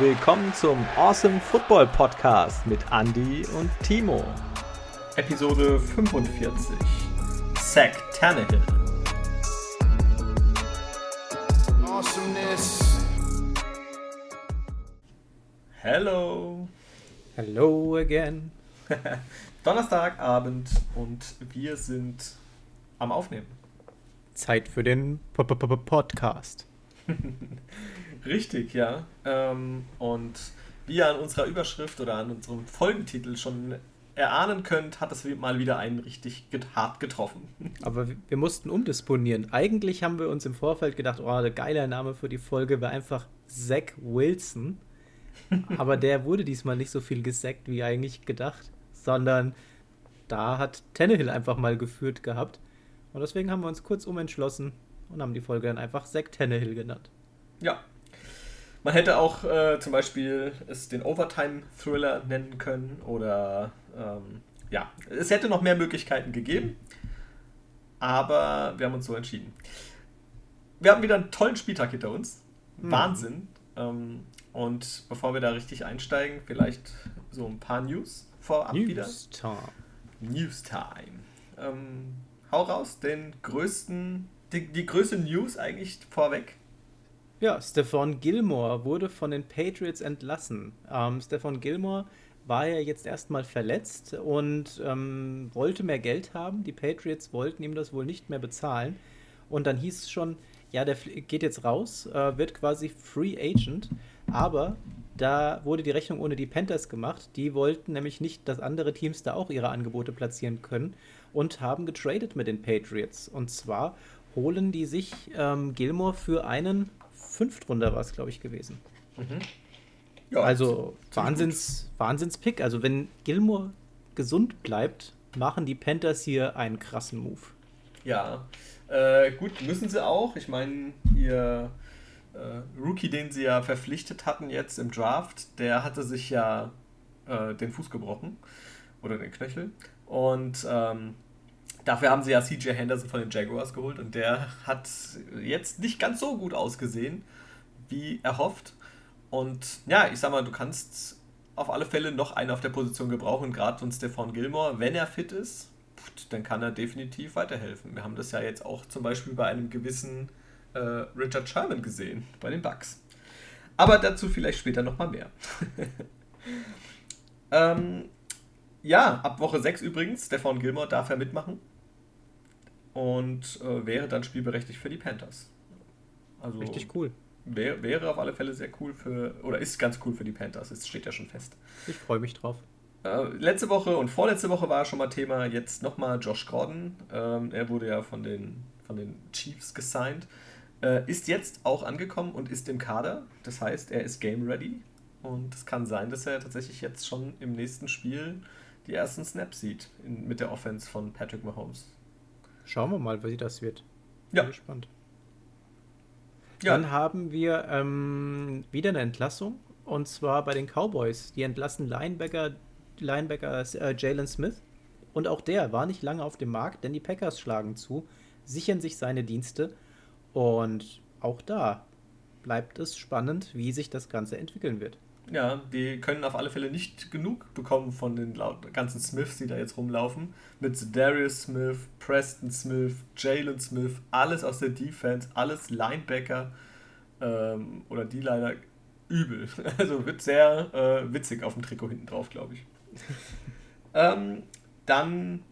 willkommen zum Awesome Football Podcast mit Andy und Timo. Episode 45. Zack Tannehill. Awesomeness. Hello. Hello again. Donnerstagabend und wir sind am Aufnehmen. Zeit für den P -P -P Podcast. Richtig, ja. Ähm, und wie ihr an unserer Überschrift oder an unserem Folgentitel schon erahnen könnt, hat es mal wieder einen richtig hart getroffen. Aber wir mussten umdisponieren. Eigentlich haben wir uns im Vorfeld gedacht, oh, der geiler Name für die Folge wäre einfach Zach Wilson. Aber der wurde diesmal nicht so viel gesackt wie eigentlich gedacht, sondern da hat Tannehill einfach mal geführt gehabt. Und deswegen haben wir uns kurz umentschlossen und haben die Folge dann einfach Zach Tannehill genannt. Ja, man hätte auch äh, zum Beispiel es den Overtime-Thriller nennen können oder ähm, ja, es hätte noch mehr Möglichkeiten gegeben, aber wir haben uns so entschieden. Wir haben wieder einen tollen Spieltag hinter uns. Hm. Wahnsinn. Ähm, und bevor wir da richtig einsteigen, vielleicht so ein paar News vorab News wieder. Time. News Time. Ähm, hau raus, den größten, die, die größte News eigentlich vorweg. Ja, Stefan Gilmore wurde von den Patriots entlassen. Ähm, Stefan Gilmore war ja jetzt erstmal verletzt und ähm, wollte mehr Geld haben. Die Patriots wollten ihm das wohl nicht mehr bezahlen. Und dann hieß es schon, ja, der geht jetzt raus, äh, wird quasi Free Agent. Aber da wurde die Rechnung ohne die Panthers gemacht. Die wollten nämlich nicht, dass andere Teams da auch ihre Angebote platzieren können und haben getradet mit den Patriots. Und zwar holen die sich ähm, Gilmore für einen Fünftrunder war es, glaube ich, gewesen. Mhm. Ja, also Wahnsinns, Wahnsinns-Pick. Also wenn Gilmore gesund bleibt, machen die Panthers hier einen krassen Move. Ja, äh, gut, müssen sie auch. Ich meine, ihr äh, Rookie, den sie ja verpflichtet hatten jetzt im Draft, der hatte sich ja äh, den Fuß gebrochen oder den Knöchel. Und ähm, Dafür haben sie ja CJ Henderson von den Jaguars geholt und der hat jetzt nicht ganz so gut ausgesehen, wie erhofft. Und ja, ich sag mal, du kannst auf alle Fälle noch einen auf der Position gebrauchen, gerade von Stefan Gilmore. Wenn er fit ist, dann kann er definitiv weiterhelfen. Wir haben das ja jetzt auch zum Beispiel bei einem gewissen äh, Richard Sherman gesehen, bei den Bucks. Aber dazu vielleicht später nochmal mehr. ähm, ja, ab Woche 6 übrigens, Stefan Gilmore darf er mitmachen und äh, wäre dann spielberechtigt für die Panthers. Also Richtig cool. Wär, wäre auf alle Fälle sehr cool für, oder ist ganz cool für die Panthers, es steht ja schon fest. Ich freue mich drauf. Äh, letzte Woche und vorletzte Woche war schon mal Thema, jetzt nochmal Josh Gordon. Ähm, er wurde ja von den, von den Chiefs gesigned. Äh, ist jetzt auch angekommen und ist im Kader. Das heißt, er ist game ready. Und es kann sein, dass er tatsächlich jetzt schon im nächsten Spiel die ersten Snaps sieht in, mit der Offense von Patrick Mahomes. Schauen wir mal, wie das wird. Ja. Bin gespannt. Ja. Dann haben wir ähm, wieder eine Entlassung und zwar bei den Cowboys. Die entlassen Linebacker, Linebacker äh, Jalen Smith und auch der war nicht lange auf dem Markt, denn die Packers schlagen zu, sichern sich seine Dienste und auch da bleibt es spannend, wie sich das Ganze entwickeln wird. Ja, die können auf alle Fälle nicht genug bekommen von den ganzen Smiths, die da jetzt rumlaufen. Mit Darius Smith, Preston Smith, Jalen Smith, alles aus der Defense, alles Linebacker ähm, oder die leider übel. Also wird sehr äh, witzig auf dem Trikot hinten drauf, glaube ich. ähm, dann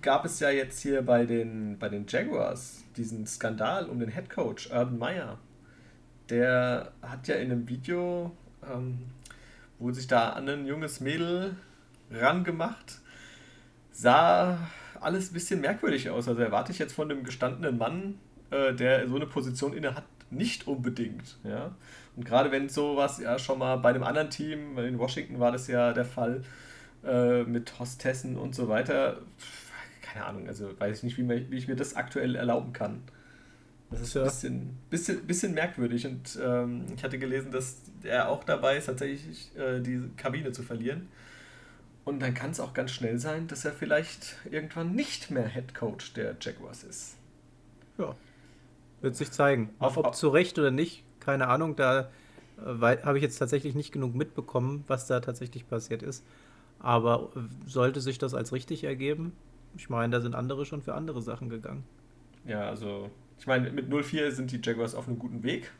gab es ja jetzt hier bei den, bei den Jaguars diesen Skandal um den Head Coach Urban Meyer. Der hat ja in einem Video ähm, wurde sich da an ein junges Mädel rangemacht. Sah alles ein bisschen merkwürdig aus. Also erwarte ich jetzt von einem gestandenen Mann, äh, der so eine Position inne hat, nicht unbedingt. Ja? Und gerade wenn sowas ja schon mal bei einem anderen Team, in Washington war das ja der Fall, äh, mit Hostessen und so weiter, keine Ahnung, also weiß ich nicht, wie, wie ich mir das aktuell erlauben kann. Das ist ein bisschen, bisschen, bisschen merkwürdig und ähm, ich hatte gelesen, dass er auch dabei ist, tatsächlich äh, die Kabine zu verlieren. Und dann kann es auch ganz schnell sein, dass er vielleicht irgendwann nicht mehr Head Coach der Jaguars ist. Ja. Wird sich zeigen. Auf, ob zu Recht oder nicht, keine Ahnung. Da Weil habe ich jetzt tatsächlich nicht genug mitbekommen, was da tatsächlich passiert ist. Aber sollte sich das als richtig ergeben? Ich meine, da sind andere schon für andere Sachen gegangen. Ja, also ich meine, mit 0-4 sind die Jaguars auf einem guten Weg,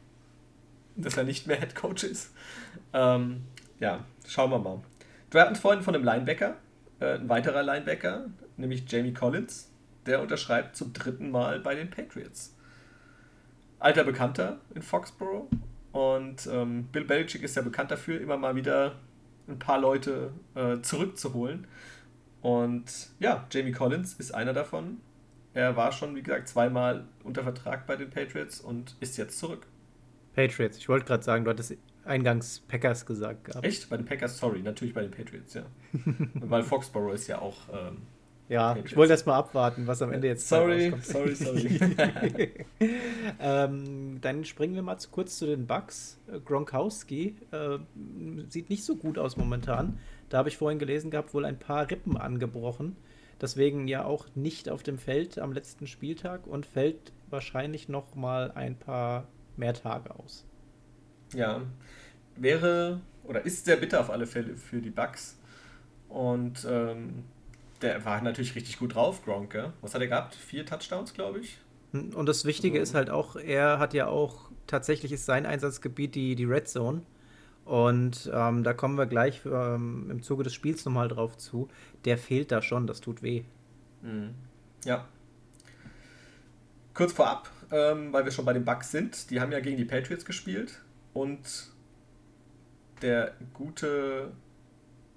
dass er nicht mehr Head Coach ist. Ähm, ja, schauen wir mal. Wir hatten vorhin von einem Linebacker, äh, ein weiterer Linebacker, nämlich Jamie Collins, der unterschreibt zum dritten Mal bei den Patriots. Alter Bekannter in Foxborough und ähm, Bill Belichick ist ja bekannt dafür, immer mal wieder ein paar Leute äh, zurückzuholen. Und ja, Jamie Collins ist einer davon. Er war schon, wie gesagt, zweimal unter Vertrag bei den Patriots und ist jetzt zurück. Patriots, ich wollte gerade sagen, du hattest eingangs Packers gesagt gehabt. Echt? Bei den Packers, sorry, natürlich bei den Patriots, ja. Weil Foxborough ist ja auch. Ähm, ja, Patriots. ich wollte erst mal abwarten, was am Ende jetzt Sorry, sorry, sorry. ähm, dann springen wir mal zu, kurz zu den Bugs. Äh, Gronkowski äh, sieht nicht so gut aus momentan. Da habe ich vorhin gelesen gehabt, wohl ein paar Rippen angebrochen. Deswegen ja auch nicht auf dem Feld am letzten Spieltag und fällt wahrscheinlich noch mal ein paar mehr Tage aus. Ja, wäre oder ist sehr bitter auf alle Fälle für die Bugs. Und ähm, der war natürlich richtig gut drauf, Gronk. Gell? Was hat er gehabt? Vier Touchdowns, glaube ich. Hm, und das Wichtige also. ist halt auch, er hat ja auch, tatsächlich ist sein Einsatzgebiet die, die Red Zone. Und ähm, da kommen wir gleich ähm, im Zuge des Spiels nochmal drauf zu. Der fehlt da schon, das tut weh. Mhm. Ja. Kurz vorab, ähm, weil wir schon bei den Bucks sind, die haben ja gegen die Patriots gespielt und der gute,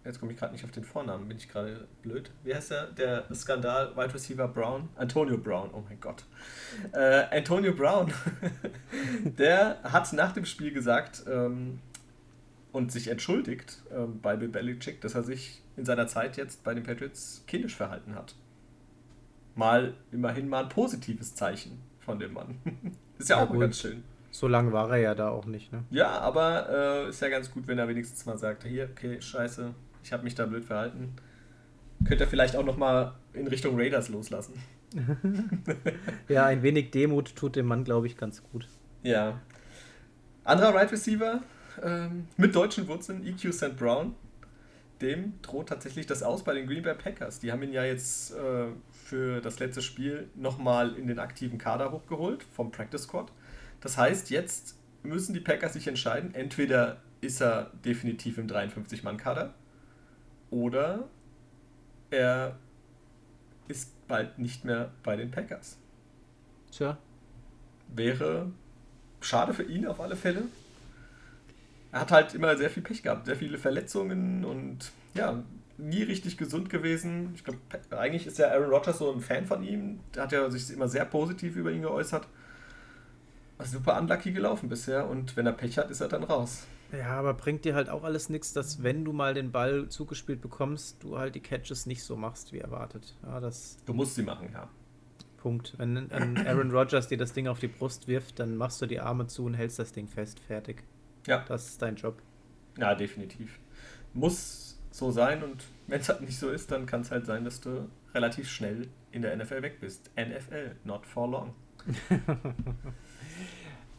jetzt komme ich gerade nicht auf den Vornamen, bin ich gerade blöd. Wie heißt der? Der Skandal Wide Receiver Brown? Antonio Brown, oh mein Gott. Äh, Antonio Brown, der hat nach dem Spiel gesagt, ähm, und sich entschuldigt äh, bei Bill Belichick, dass er sich in seiner Zeit jetzt bei den Patriots kindisch verhalten hat. Mal immerhin mal ein positives Zeichen von dem Mann. ist ja, ja auch gut. ganz schön. So lange war er ja da auch nicht, ne? Ja, aber äh, ist ja ganz gut, wenn er wenigstens mal sagt, hier, okay, scheiße, ich habe mich da blöd verhalten. Könnte er vielleicht auch noch mal in Richtung Raiders loslassen. ja, ein wenig Demut tut dem Mann, glaube ich, ganz gut. Ja. Anderer Right Receiver, ähm, mit deutschen Wurzeln, EQ St. Brown, dem droht tatsächlich das aus bei den Green Bay Packers. Die haben ihn ja jetzt äh, für das letzte Spiel nochmal in den aktiven Kader hochgeholt vom Practice Squad. Das heißt, jetzt müssen die Packers sich entscheiden, entweder ist er definitiv im 53-Mann-Kader oder er ist bald nicht mehr bei den Packers. Tja. Wäre schade für ihn auf alle Fälle, er hat halt immer sehr viel Pech gehabt, sehr viele Verletzungen und ja, nie richtig gesund gewesen. Ich glaube, eigentlich ist ja Aaron Rodgers so ein Fan von ihm. Der hat ja sich immer sehr positiv über ihn geäußert. Also super unlucky gelaufen bisher und wenn er Pech hat, ist er dann raus. Ja, aber bringt dir halt auch alles nichts, dass wenn du mal den Ball zugespielt bekommst, du halt die Catches nicht so machst, wie erwartet. Ja, das du musst sie machen, ja. Punkt. Wenn Aaron Rodgers dir das Ding auf die Brust wirft, dann machst du die Arme zu und hältst das Ding fest. Fertig. Ja. Das ist dein Job. Ja, definitiv. Muss so sein und wenn es halt nicht so ist, dann kann es halt sein, dass du relativ schnell in der NFL weg bist. NFL, not for long.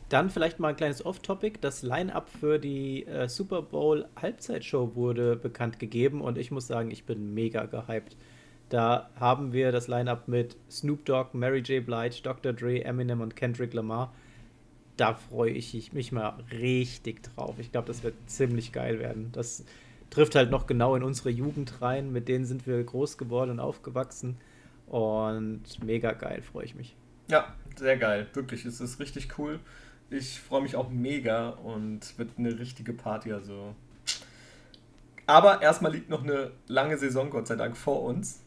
Dann vielleicht mal ein kleines Off-Topic. Das Line-Up für die äh, Super Bowl Halbzeitshow wurde bekannt gegeben und ich muss sagen, ich bin mega gehypt. Da haben wir das Line-Up mit Snoop Dogg, Mary J. Blige, Dr. Dre, Eminem und Kendrick Lamar da freue ich mich mal richtig drauf. Ich glaube, das wird ziemlich geil werden. Das trifft halt noch genau in unsere Jugend rein. Mit denen sind wir groß geworden und aufgewachsen. Und mega geil, freue ich mich. Ja, sehr geil. Wirklich, es ist richtig cool. Ich freue mich auch mega und wird eine richtige Party. Also. Aber erstmal liegt noch eine lange Saison, Gott sei Dank, vor uns.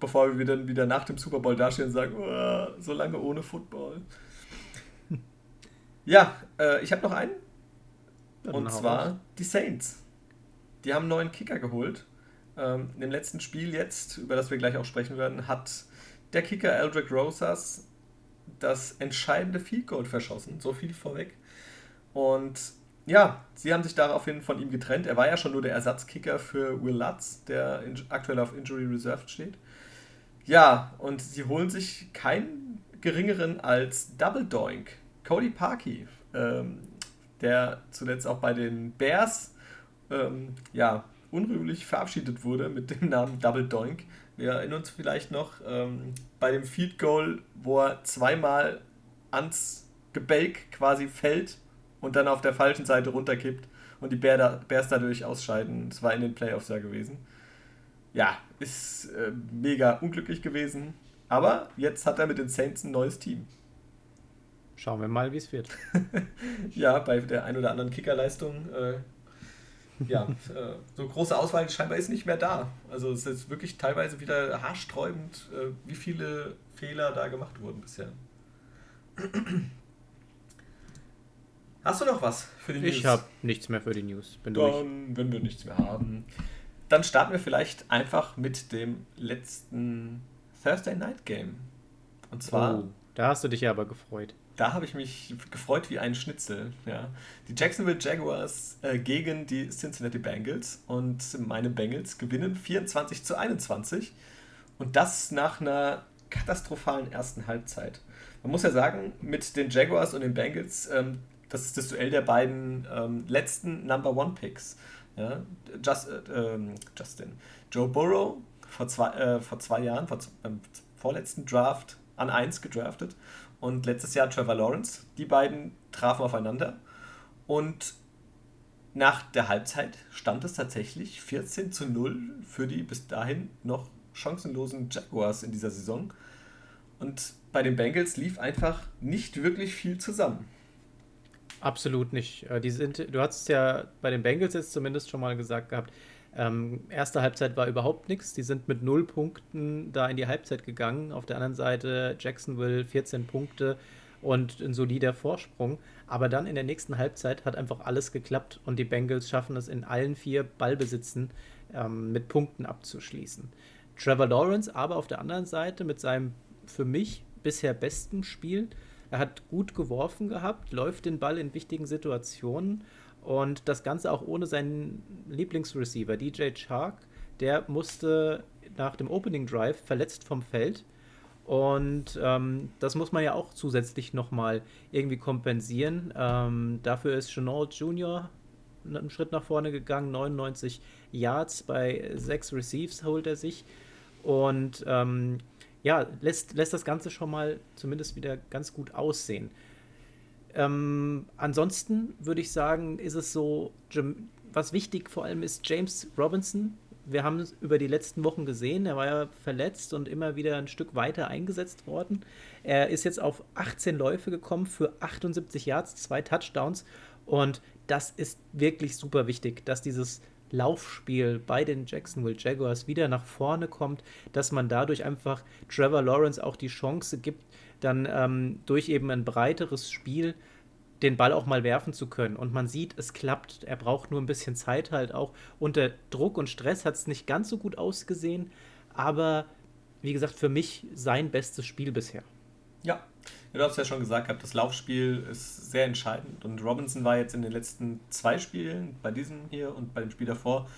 Bevor wir dann wieder nach dem Super Bowl dastehen und sagen, so lange ohne Football. Ja, äh, ich habe noch einen. Ja, und zwar raus. die Saints. Die haben einen neuen Kicker geholt. Ähm, Im letzten Spiel jetzt, über das wir gleich auch sprechen werden, hat der Kicker Eldrick Rosas das entscheidende Field Goal verschossen. So viel vorweg. Und ja, sie haben sich daraufhin von ihm getrennt. Er war ja schon nur der Ersatzkicker für Will Lutz, der aktuell auf Injury Reserve steht. Ja, und sie holen sich keinen geringeren als Double Doink Cody Parkey, ähm, der zuletzt auch bei den Bears ähm, ja, unrühmlich verabschiedet wurde mit dem Namen Double Doink. Wir erinnern uns vielleicht noch ähm, bei dem Field Goal, wo er zweimal ans Gebälk quasi fällt und dann auf der falschen Seite runterkippt und die Bears dadurch ausscheiden. Das war in den Playoffs ja gewesen. Ja, ist äh, mega unglücklich gewesen. Aber jetzt hat er mit den Saints ein neues Team. Schauen wir mal, wie es wird. ja, bei der ein oder anderen Kickerleistung äh, ja, äh, so große Auswahl scheinbar ist nicht mehr da. Also es ist wirklich teilweise wieder haarsträubend, äh, wie viele Fehler da gemacht wurden bisher. Hast du noch was für die News? Ich habe nichts mehr für die News. Bin dann, durch. wenn wir nichts mehr haben, dann starten wir vielleicht einfach mit dem letzten Thursday Night Game. Und zwar. Oh, da hast du dich ja aber gefreut da habe ich mich gefreut wie ein Schnitzel. Ja. Die Jacksonville Jaguars äh, gegen die Cincinnati Bengals und meine Bengals gewinnen 24 zu 21 und das nach einer katastrophalen ersten Halbzeit. Man muss ja sagen, mit den Jaguars und den Bengals, ähm, das ist das Duell der beiden ähm, letzten Number One Picks. Ja. Just, äh, ähm, Justin. Joe Burrow vor zwei, äh, vor zwei Jahren, vor, beim vorletzten Draft an 1 gedraftet und letztes Jahr Trevor Lawrence. Die beiden trafen aufeinander und nach der Halbzeit stand es tatsächlich 14 zu 0 für die bis dahin noch chancenlosen Jaguars in dieser Saison. Und bei den Bengals lief einfach nicht wirklich viel zusammen. Absolut nicht. Äh, die sind, du hast es ja bei den Bengals jetzt zumindest schon mal gesagt gehabt, ähm, erste Halbzeit war überhaupt nichts. Die sind mit null Punkten da in die Halbzeit gegangen. Auf der anderen Seite Jacksonville 14 Punkte und ein solider Vorsprung. Aber dann in der nächsten Halbzeit hat einfach alles geklappt und die Bengals schaffen es in allen vier Ballbesitzen ähm, mit Punkten abzuschließen. Trevor Lawrence aber auf der anderen Seite mit seinem für mich bisher besten Spiel. Er hat gut geworfen gehabt, läuft den Ball in wichtigen Situationen und das Ganze auch ohne seinen Lieblingsreceiver, DJ Chark. Der musste nach dem Opening Drive verletzt vom Feld. Und ähm, das muss man ja auch zusätzlich nochmal irgendwie kompensieren. Ähm, dafür ist Chenault Jr. einen Schritt nach vorne gegangen, 99 Yards bei sechs Receives holt er sich. Und ähm, ja, lässt, lässt das Ganze schon mal zumindest wieder ganz gut aussehen. Ähm, ansonsten würde ich sagen, ist es so, was wichtig vor allem ist, James Robinson. Wir haben es über die letzten Wochen gesehen, er war ja verletzt und immer wieder ein Stück weiter eingesetzt worden. Er ist jetzt auf 18 Läufe gekommen für 78 Yards, zwei Touchdowns und das ist wirklich super wichtig, dass dieses Laufspiel bei den Jacksonville Jaguars wieder nach vorne kommt, dass man dadurch einfach Trevor Lawrence auch die Chance gibt, dann ähm, durch eben ein breiteres Spiel den Ball auch mal werfen zu können. Und man sieht, es klappt. Er braucht nur ein bisschen Zeit halt auch. Unter Druck und Stress hat es nicht ganz so gut ausgesehen, aber wie gesagt, für mich sein bestes Spiel bisher. Ja, du hast ja schon gesagt, das Laufspiel ist sehr entscheidend und Robinson war jetzt in den letzten zwei Spielen, bei diesem hier und bei dem Spiel davor,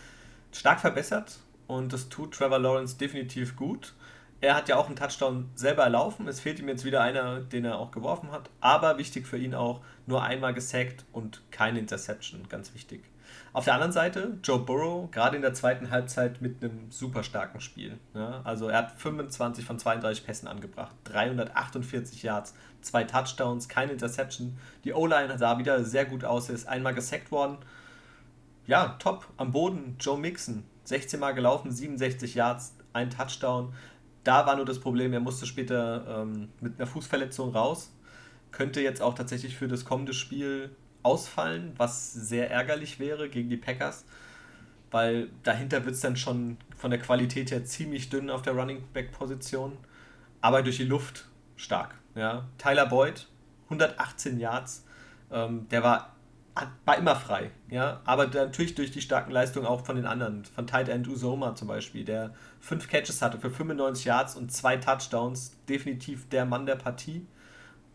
stark verbessert und das tut Trevor Lawrence definitiv gut. Er hat ja auch einen Touchdown selber erlaufen. Es fehlt ihm jetzt wieder einer, den er auch geworfen hat. Aber wichtig für ihn auch, nur einmal gesackt und keine Interception. Ganz wichtig. Auf der anderen Seite, Joe Burrow, gerade in der zweiten Halbzeit mit einem super starken Spiel. Ja, also er hat 25 von 32 Pässen angebracht, 348 Yards, zwei Touchdowns, keine Interception. Die O-Line sah wieder sehr gut aus, er ist einmal gesackt worden. Ja, top. Am Boden, Joe Mixon, 16 Mal gelaufen, 67 Yards, ein Touchdown. Da war nur das Problem, er musste später ähm, mit einer Fußverletzung raus. Könnte jetzt auch tatsächlich für das kommende Spiel ausfallen, was sehr ärgerlich wäre gegen die Packers, weil dahinter wird es dann schon von der Qualität her ziemlich dünn auf der Running Back Position, aber durch die Luft stark. Ja. Tyler Boyd, 118 Yards, ähm, der war war immer frei, ja, aber natürlich durch die starken Leistungen auch von den anderen, von Tight End Usoma zum Beispiel, der fünf Catches hatte für 95 Yards und zwei Touchdowns, definitiv der Mann der Partie.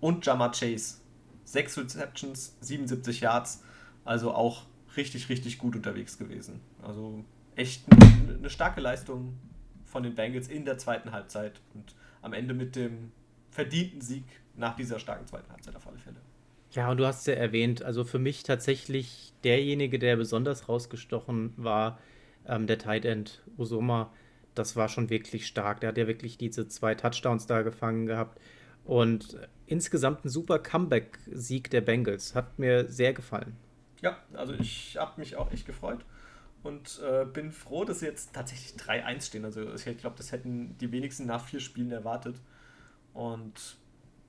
Und Jamar Chase, sechs Receptions, 77 Yards, also auch richtig, richtig gut unterwegs gewesen. Also echt eine starke Leistung von den Bengals in der zweiten Halbzeit und am Ende mit dem verdienten Sieg nach dieser starken zweiten Halbzeit auf alle Fälle. Ja, und du hast ja erwähnt, also für mich tatsächlich derjenige, der besonders rausgestochen war, ähm, der Tight End Usoma, das war schon wirklich stark. Der hat ja wirklich diese zwei Touchdowns da gefangen gehabt. Und insgesamt ein super Comeback-Sieg der Bengals. Hat mir sehr gefallen. Ja, also ich habe mich auch echt gefreut und äh, bin froh, dass sie jetzt tatsächlich 3-1 stehen. Also ich glaube, das hätten die wenigsten nach vier Spielen erwartet. Und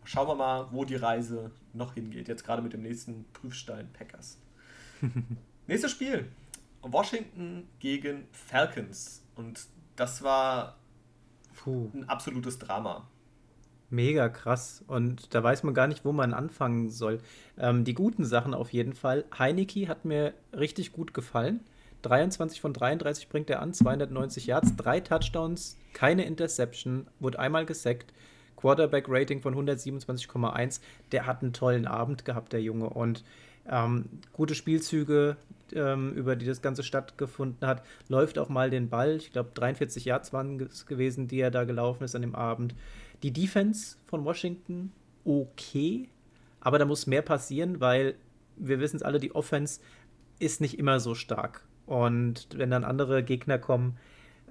schauen wir mal, wo die Reise noch hingeht. Jetzt gerade mit dem nächsten Prüfstein Packers. Nächstes Spiel. Washington gegen Falcons. Und das war Puh. ein absolutes Drama. Mega krass. Und da weiß man gar nicht, wo man anfangen soll. Ähm, die guten Sachen auf jeden Fall. Heineke hat mir richtig gut gefallen. 23 von 33 bringt er an, 290 Yards, drei Touchdowns, keine Interception, wurde einmal gesackt. Quarterback-Rating von 127,1. Der hat einen tollen Abend gehabt, der Junge. Und ähm, gute Spielzüge, ähm, über die das Ganze stattgefunden hat. Läuft auch mal den Ball. Ich glaube, 43 Yards waren es gewesen, die er da gelaufen ist an dem Abend. Die Defense von Washington okay, aber da muss mehr passieren, weil wir wissen es alle, die Offense ist nicht immer so stark. Und wenn dann andere Gegner kommen,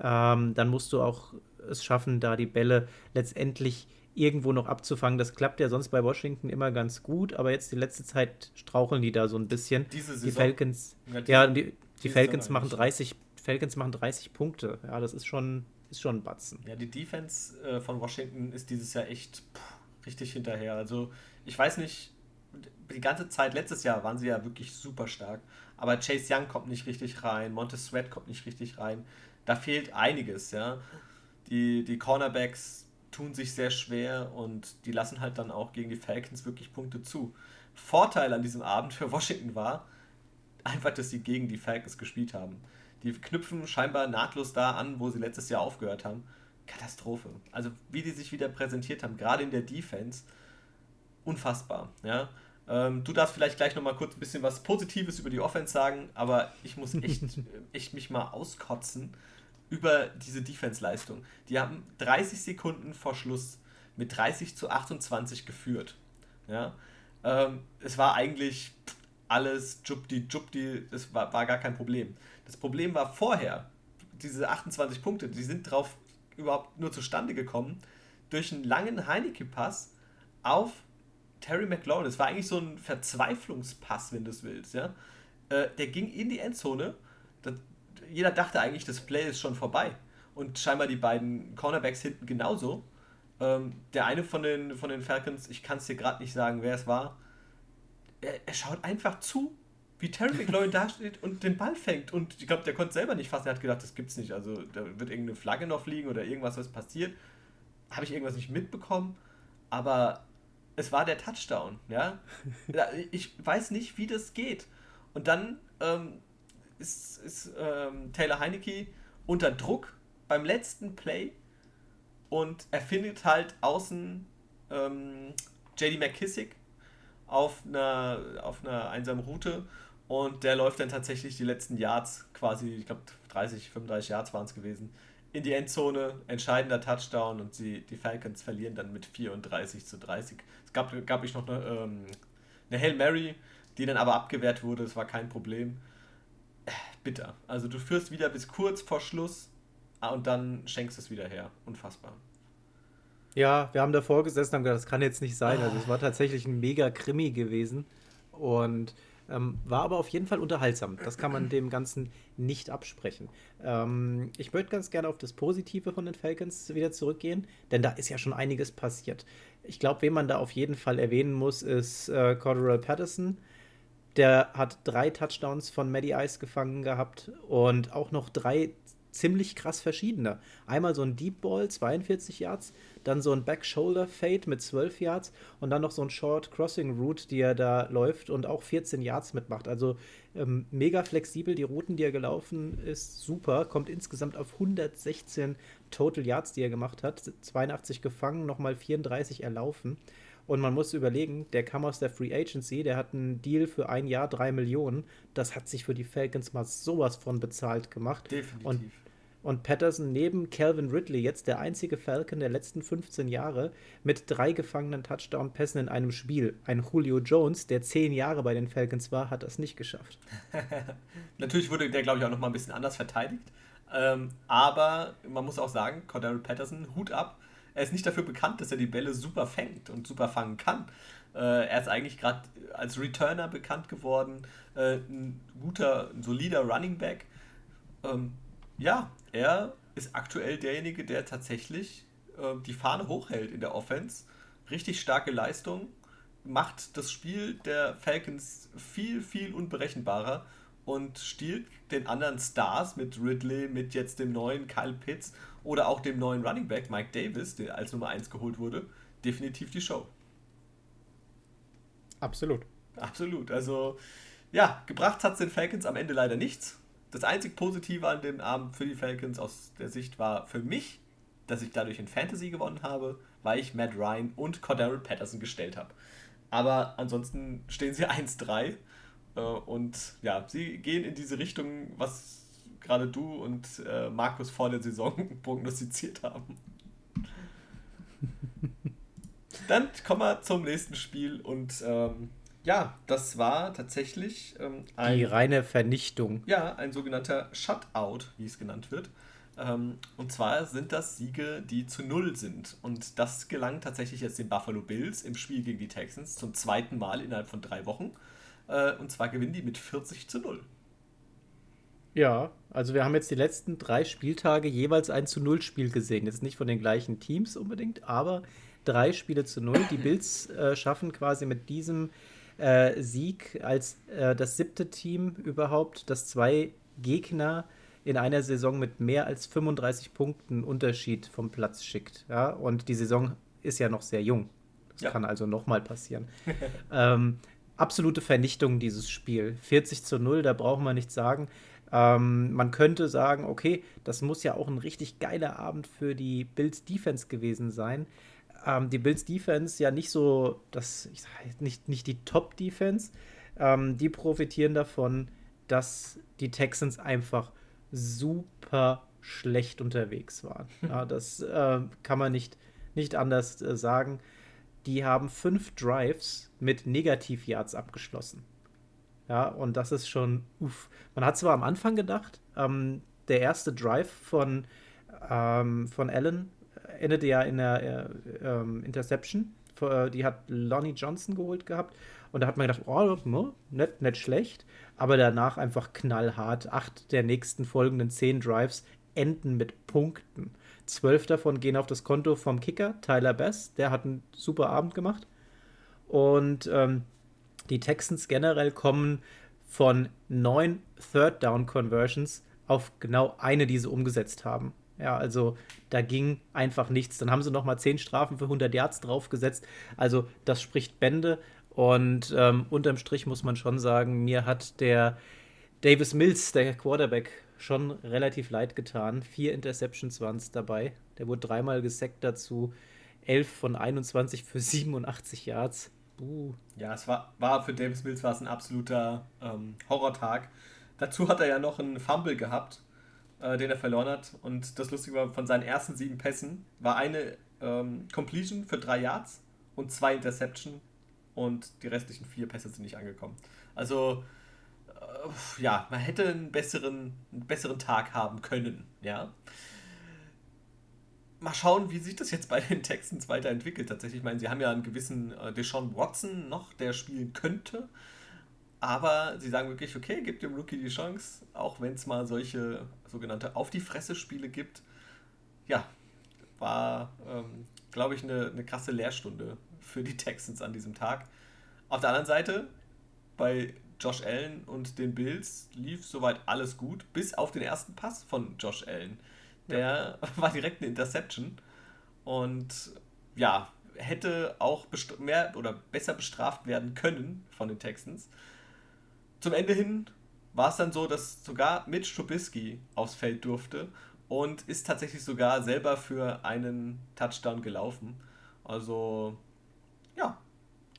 ähm, dann musst du auch es schaffen, da die Bälle letztendlich irgendwo noch abzufangen. Das klappt ja sonst bei Washington immer ganz gut, aber jetzt die letzte Zeit straucheln die da so ein bisschen. Diese Saison, die Falcons, ja, die, ja, die, die Falcons machen 30, Falcons machen 30 Punkte. Ja, das ist schon, ist schon ein Batzen. Ja, die Defense äh, von Washington ist dieses Jahr echt pff, richtig hinterher. Also ich weiß nicht, die ganze Zeit letztes Jahr waren sie ja wirklich super stark, aber Chase Young kommt nicht richtig rein, Montez Sweat kommt nicht richtig rein. Da fehlt einiges, ja. Die, die Cornerbacks tun sich sehr schwer und die lassen halt dann auch gegen die Falcons wirklich Punkte zu. Vorteil an diesem Abend für Washington war einfach, dass sie gegen die Falcons gespielt haben. Die knüpfen scheinbar nahtlos da an, wo sie letztes Jahr aufgehört haben. Katastrophe. Also wie die sich wieder präsentiert haben, gerade in der Defense, unfassbar. Ja? Ähm, du darfst vielleicht gleich nochmal kurz ein bisschen was Positives über die Offense sagen, aber ich muss echt, echt mich mal auskotzen über diese Defense-Leistung. Die haben 30 Sekunden vor Schluss mit 30 zu 28 geführt. Ja? Ähm, es war eigentlich alles Jupti Jupti, das war, war gar kein Problem. Das Problem war vorher, diese 28 Punkte, die sind drauf überhaupt nur zustande gekommen, durch einen langen Heineke-Pass auf Terry McLaurin. Das war eigentlich so ein Verzweiflungspass, wenn du es willst. Ja? Äh, der ging in die Endzone. Das, jeder dachte eigentlich, das Play ist schon vorbei. Und scheinbar die beiden Cornerbacks hinten genauso. Ähm, der eine von den, von den Falcons, ich kann es dir gerade nicht sagen, wer es war, er, er, schaut einfach zu, wie Terry McLaurin da steht und den Ball fängt. Und ich glaube, der konnte selber nicht fassen. Er hat gedacht, das gibt's nicht. Also da wird irgendeine Flagge noch fliegen oder irgendwas, was passiert. Habe ich irgendwas nicht mitbekommen. Aber es war der Touchdown, ja. Ich weiß nicht, wie das geht. Und dann ähm, ist, ist ähm, Taylor Heinecke unter Druck beim letzten Play und er findet halt außen ähm, JD McKissick auf einer, auf einer einsamen Route und der läuft dann tatsächlich die letzten Yards, quasi, ich glaube 30, 35 Yards waren es gewesen, in die Endzone, entscheidender Touchdown und sie, die Falcons verlieren dann mit 34 zu 30. Es gab, gab ich noch eine, ähm, eine Hail Mary, die dann aber abgewehrt wurde, das war kein Problem bitter. Also du führst wieder bis kurz vor Schluss ah, und dann schenkst es wieder her. Unfassbar. Ja, wir haben davor gesessen und haben gedacht, das kann jetzt nicht sein. Also es war tatsächlich ein mega Krimi gewesen und ähm, war aber auf jeden Fall unterhaltsam. Das kann man dem Ganzen nicht absprechen. Ähm, ich würde ganz gerne auf das Positive von den Falcons wieder zurückgehen, denn da ist ja schon einiges passiert. Ich glaube, wen man da auf jeden Fall erwähnen muss, ist äh, Cordero Patterson der hat drei Touchdowns von Maddie Ice gefangen gehabt und auch noch drei ziemlich krass verschiedene. Einmal so ein Deep Ball, 42 Yards, dann so ein Back Shoulder Fade mit 12 Yards und dann noch so ein Short Crossing Route, die er da läuft und auch 14 Yards mitmacht. Also ähm, mega flexibel, die Routen, die er gelaufen ist, super. Kommt insgesamt auf 116 Total Yards, die er gemacht hat. 82 gefangen, nochmal 34 erlaufen. Und man muss überlegen, der kam aus der Free Agency, der hat einen Deal für ein Jahr, drei Millionen. Das hat sich für die Falcons mal sowas von bezahlt gemacht. Definitiv. Und und Patterson neben Calvin Ridley jetzt der einzige Falcon der letzten 15 Jahre mit drei gefangenen Touchdown-Pässen in einem Spiel. Ein Julio Jones, der zehn Jahre bei den Falcons war, hat das nicht geschafft. Natürlich wurde der, glaube ich, auch noch mal ein bisschen anders verteidigt. Ähm, aber man muss auch sagen, Cordero Patterson, Hut ab. Er ist nicht dafür bekannt, dass er die Bälle super fängt und super fangen kann. Äh, er ist eigentlich gerade als Returner bekannt geworden. Äh, ein guter, ein solider Running Back. Ähm, ja, er ist aktuell derjenige, der tatsächlich äh, die Fahne hochhält in der Offense. Richtig starke Leistung, macht das Spiel der Falcons viel, viel unberechenbarer und stiehlt den anderen Stars mit Ridley, mit jetzt dem neuen Kyle Pitts oder auch dem neuen Running Back Mike Davis, der als Nummer 1 geholt wurde, definitiv die Show. Absolut. Absolut. Also, ja, gebracht hat es den Falcons am Ende leider nichts das einzig Positive an dem Abend für die Falcons aus der Sicht war für mich, dass ich dadurch in Fantasy gewonnen habe, weil ich Matt Ryan und Cordero Patterson gestellt habe. Aber ansonsten stehen sie 1-3 äh, und ja, sie gehen in diese Richtung, was gerade du und äh, Markus vor der Saison prognostiziert haben. Dann kommen wir zum nächsten Spiel und ähm, ja, das war tatsächlich ähm, ein, die reine Vernichtung. Ja, ein sogenannter Shutout, wie es genannt wird. Ähm, und zwar sind das Siege, die zu Null sind. Und das gelang tatsächlich jetzt den Buffalo Bills im Spiel gegen die Texans zum zweiten Mal innerhalb von drei Wochen. Äh, und zwar gewinnen die mit 40 zu 0. Ja, also wir haben jetzt die letzten drei Spieltage jeweils ein zu Null Spiel gesehen. Jetzt nicht von den gleichen Teams unbedingt, aber drei Spiele zu Null. Die Bills äh, schaffen quasi mit diesem äh, Sieg als äh, das siebte Team überhaupt, das zwei Gegner in einer Saison mit mehr als 35 Punkten Unterschied vom Platz schickt. Ja? Und die Saison ist ja noch sehr jung. Das ja. kann also nochmal passieren. ähm, absolute Vernichtung dieses Spiel. 40 zu 0, da braucht man nichts sagen. Ähm, man könnte sagen, okay, das muss ja auch ein richtig geiler Abend für die Bills Defense gewesen sein ähm, die Bills Defense ja nicht so, das, ich sag, nicht, nicht die Top Defense. Ähm, die profitieren davon, dass die Texans einfach super schlecht unterwegs waren. Ja, das äh, kann man nicht, nicht anders äh, sagen. Die haben fünf Drives mit Negativ-Yards abgeschlossen. Ja, und das ist schon, uff. Man hat zwar am Anfang gedacht, ähm, der erste Drive von, ähm, von Allen endete ja in der äh, ähm, Interception. Äh, die hat Lonnie Johnson geholt gehabt. Und da hat man gedacht, oh, no, nicht, nicht schlecht. Aber danach einfach knallhart. Acht der nächsten folgenden zehn Drives enden mit Punkten. Zwölf davon gehen auf das Konto vom Kicker, Tyler Bass. Der hat einen super Abend gemacht. Und ähm, die Texans generell kommen von neun Third Down Conversions auf genau eine, die sie umgesetzt haben. Ja, also da ging einfach nichts. Dann haben sie noch mal zehn Strafen für 100 Yards draufgesetzt. Also das spricht Bände. Und ähm, unterm Strich muss man schon sagen, mir hat der Davis Mills, der Quarterback, schon relativ leid getan. Vier Interceptions waren es dabei. Der wurde dreimal gesackt dazu. 11 von 21 für 87 Yards. Uh. Ja, es war, war für Davis Mills war es ein absoluter ähm, Horrortag. Dazu hat er ja noch einen Fumble gehabt äh, den er verloren hat. Und das Lustige war, von seinen ersten sieben Pässen war eine ähm, Completion für drei Yards und zwei Interception und die restlichen vier Pässe sind nicht angekommen. Also, äh, ja, man hätte einen besseren, einen besseren Tag haben können, ja. Mal schauen, wie sich das jetzt bei den Texans weiterentwickelt. Tatsächlich, ich meine, sie haben ja einen gewissen äh, Deshaun Watson noch, der spielen könnte. Aber sie sagen wirklich, okay, gibt dem Rookie die Chance, auch wenn es mal solche sogenannte Auf die Fresse-Spiele gibt. Ja, war, ähm, glaube ich, eine, eine krasse Lehrstunde für die Texans an diesem Tag. Auf der anderen Seite, bei Josh Allen und den Bills lief soweit alles gut, bis auf den ersten Pass von Josh Allen. Der war direkt eine Interception. Und ja, hätte auch mehr oder besser bestraft werden können von den Texans. Zum Ende hin war es dann so, dass sogar Mitch Trubisky aufs Feld durfte und ist tatsächlich sogar selber für einen Touchdown gelaufen. Also, ja,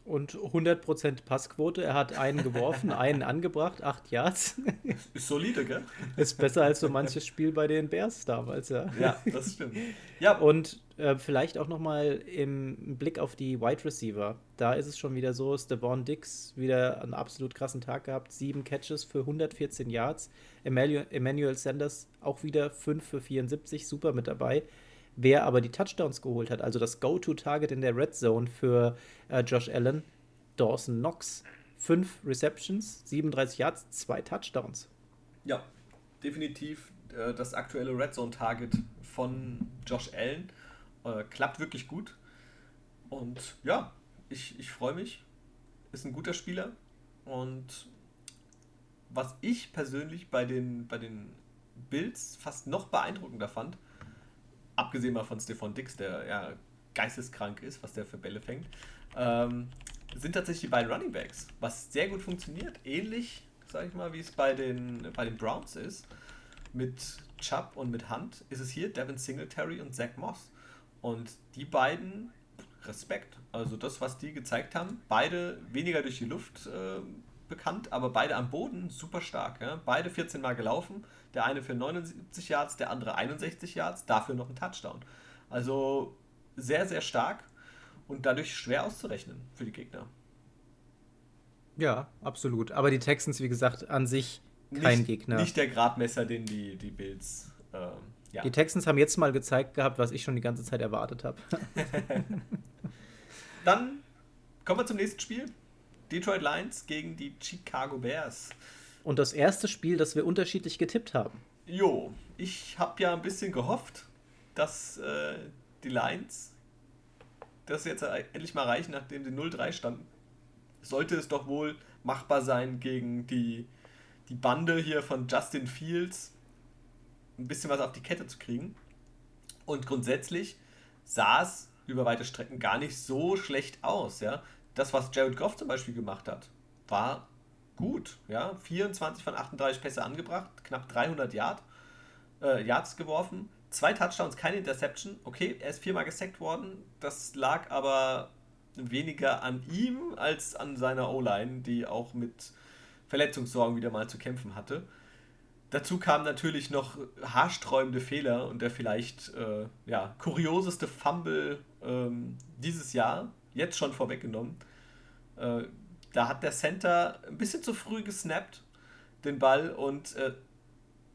Und 100% Passquote. Er hat einen geworfen, einen angebracht, acht Yards. Ist solide, gell? Ist besser als so manches Spiel bei den Bears damals, ja. Ja, das stimmt. Ja. Und äh, vielleicht auch nochmal im Blick auf die Wide Receiver. Da ist es schon wieder so, Stevan Dix wieder einen absolut krassen Tag gehabt. Sieben Catches für 114 Yards. Emmanuel, Emmanuel Sanders auch wieder 5 für 74, super mit dabei. Wer aber die Touchdowns geholt hat, also das Go-To-Target in der Red Zone für äh, Josh Allen, Dawson Knox. Fünf Receptions, 37 Yards, zwei Touchdowns. Ja, definitiv äh, das aktuelle Red Zone-Target von Josh Allen. Äh, klappt wirklich gut. Und ja, ich, ich freue mich. Ist ein guter Spieler. Und was ich persönlich bei den, bei den Bills fast noch beeindruckender fand, abgesehen mal von Stefan Dix, der ja geisteskrank ist, was der für Bälle fängt, ähm, sind tatsächlich die beiden Running Backs, was sehr gut funktioniert. Ähnlich, sag ich mal, wie es bei den, bei den Browns ist. Mit Chubb und mit Hunt ist es hier Devin Singletary und Zach Moss. Und die beiden, Respekt. Also das, was die gezeigt haben, beide weniger durch die Luft äh, bekannt, aber beide am Boden super stark. Ja? Beide 14 Mal gelaufen. Der eine für 79 Yards, der andere 61 Yards, dafür noch ein Touchdown. Also sehr, sehr stark und dadurch schwer auszurechnen für die Gegner. Ja, absolut. Aber die Texans, wie gesagt, an sich kein nicht, Gegner. Nicht der Gradmesser, den die, die Bills. Ähm, ja. Die Texans haben jetzt mal gezeigt gehabt, was ich schon die ganze Zeit erwartet habe. Dann kommen wir zum nächsten Spiel. Detroit Lions gegen die Chicago Bears. Und das erste Spiel, das wir unterschiedlich getippt haben. Jo, ich habe ja ein bisschen gehofft, dass äh, die Lions das jetzt endlich mal reichen, nachdem sie 0-3 standen. Sollte es doch wohl machbar sein, gegen die, die Bande hier von Justin Fields ein bisschen was auf die Kette zu kriegen. Und grundsätzlich sah es über weite Strecken gar nicht so schlecht aus. Ja? Das, was Jared Goff zum Beispiel gemacht hat, war gut. Ja? 24 von 38 Pässe angebracht, knapp 300 Yard, äh, Yards geworfen, zwei Touchdowns, keine Interception. Okay, er ist viermal gesackt worden. Das lag aber weniger an ihm als an seiner O-Line, die auch mit Verletzungssorgen wieder mal zu kämpfen hatte. Dazu kamen natürlich noch haarsträubende Fehler und der vielleicht äh, ja, kurioseste Fumble ähm, dieses Jahr, jetzt schon vorweggenommen. Äh, da hat der Center ein bisschen zu früh gesnappt, den Ball, und äh,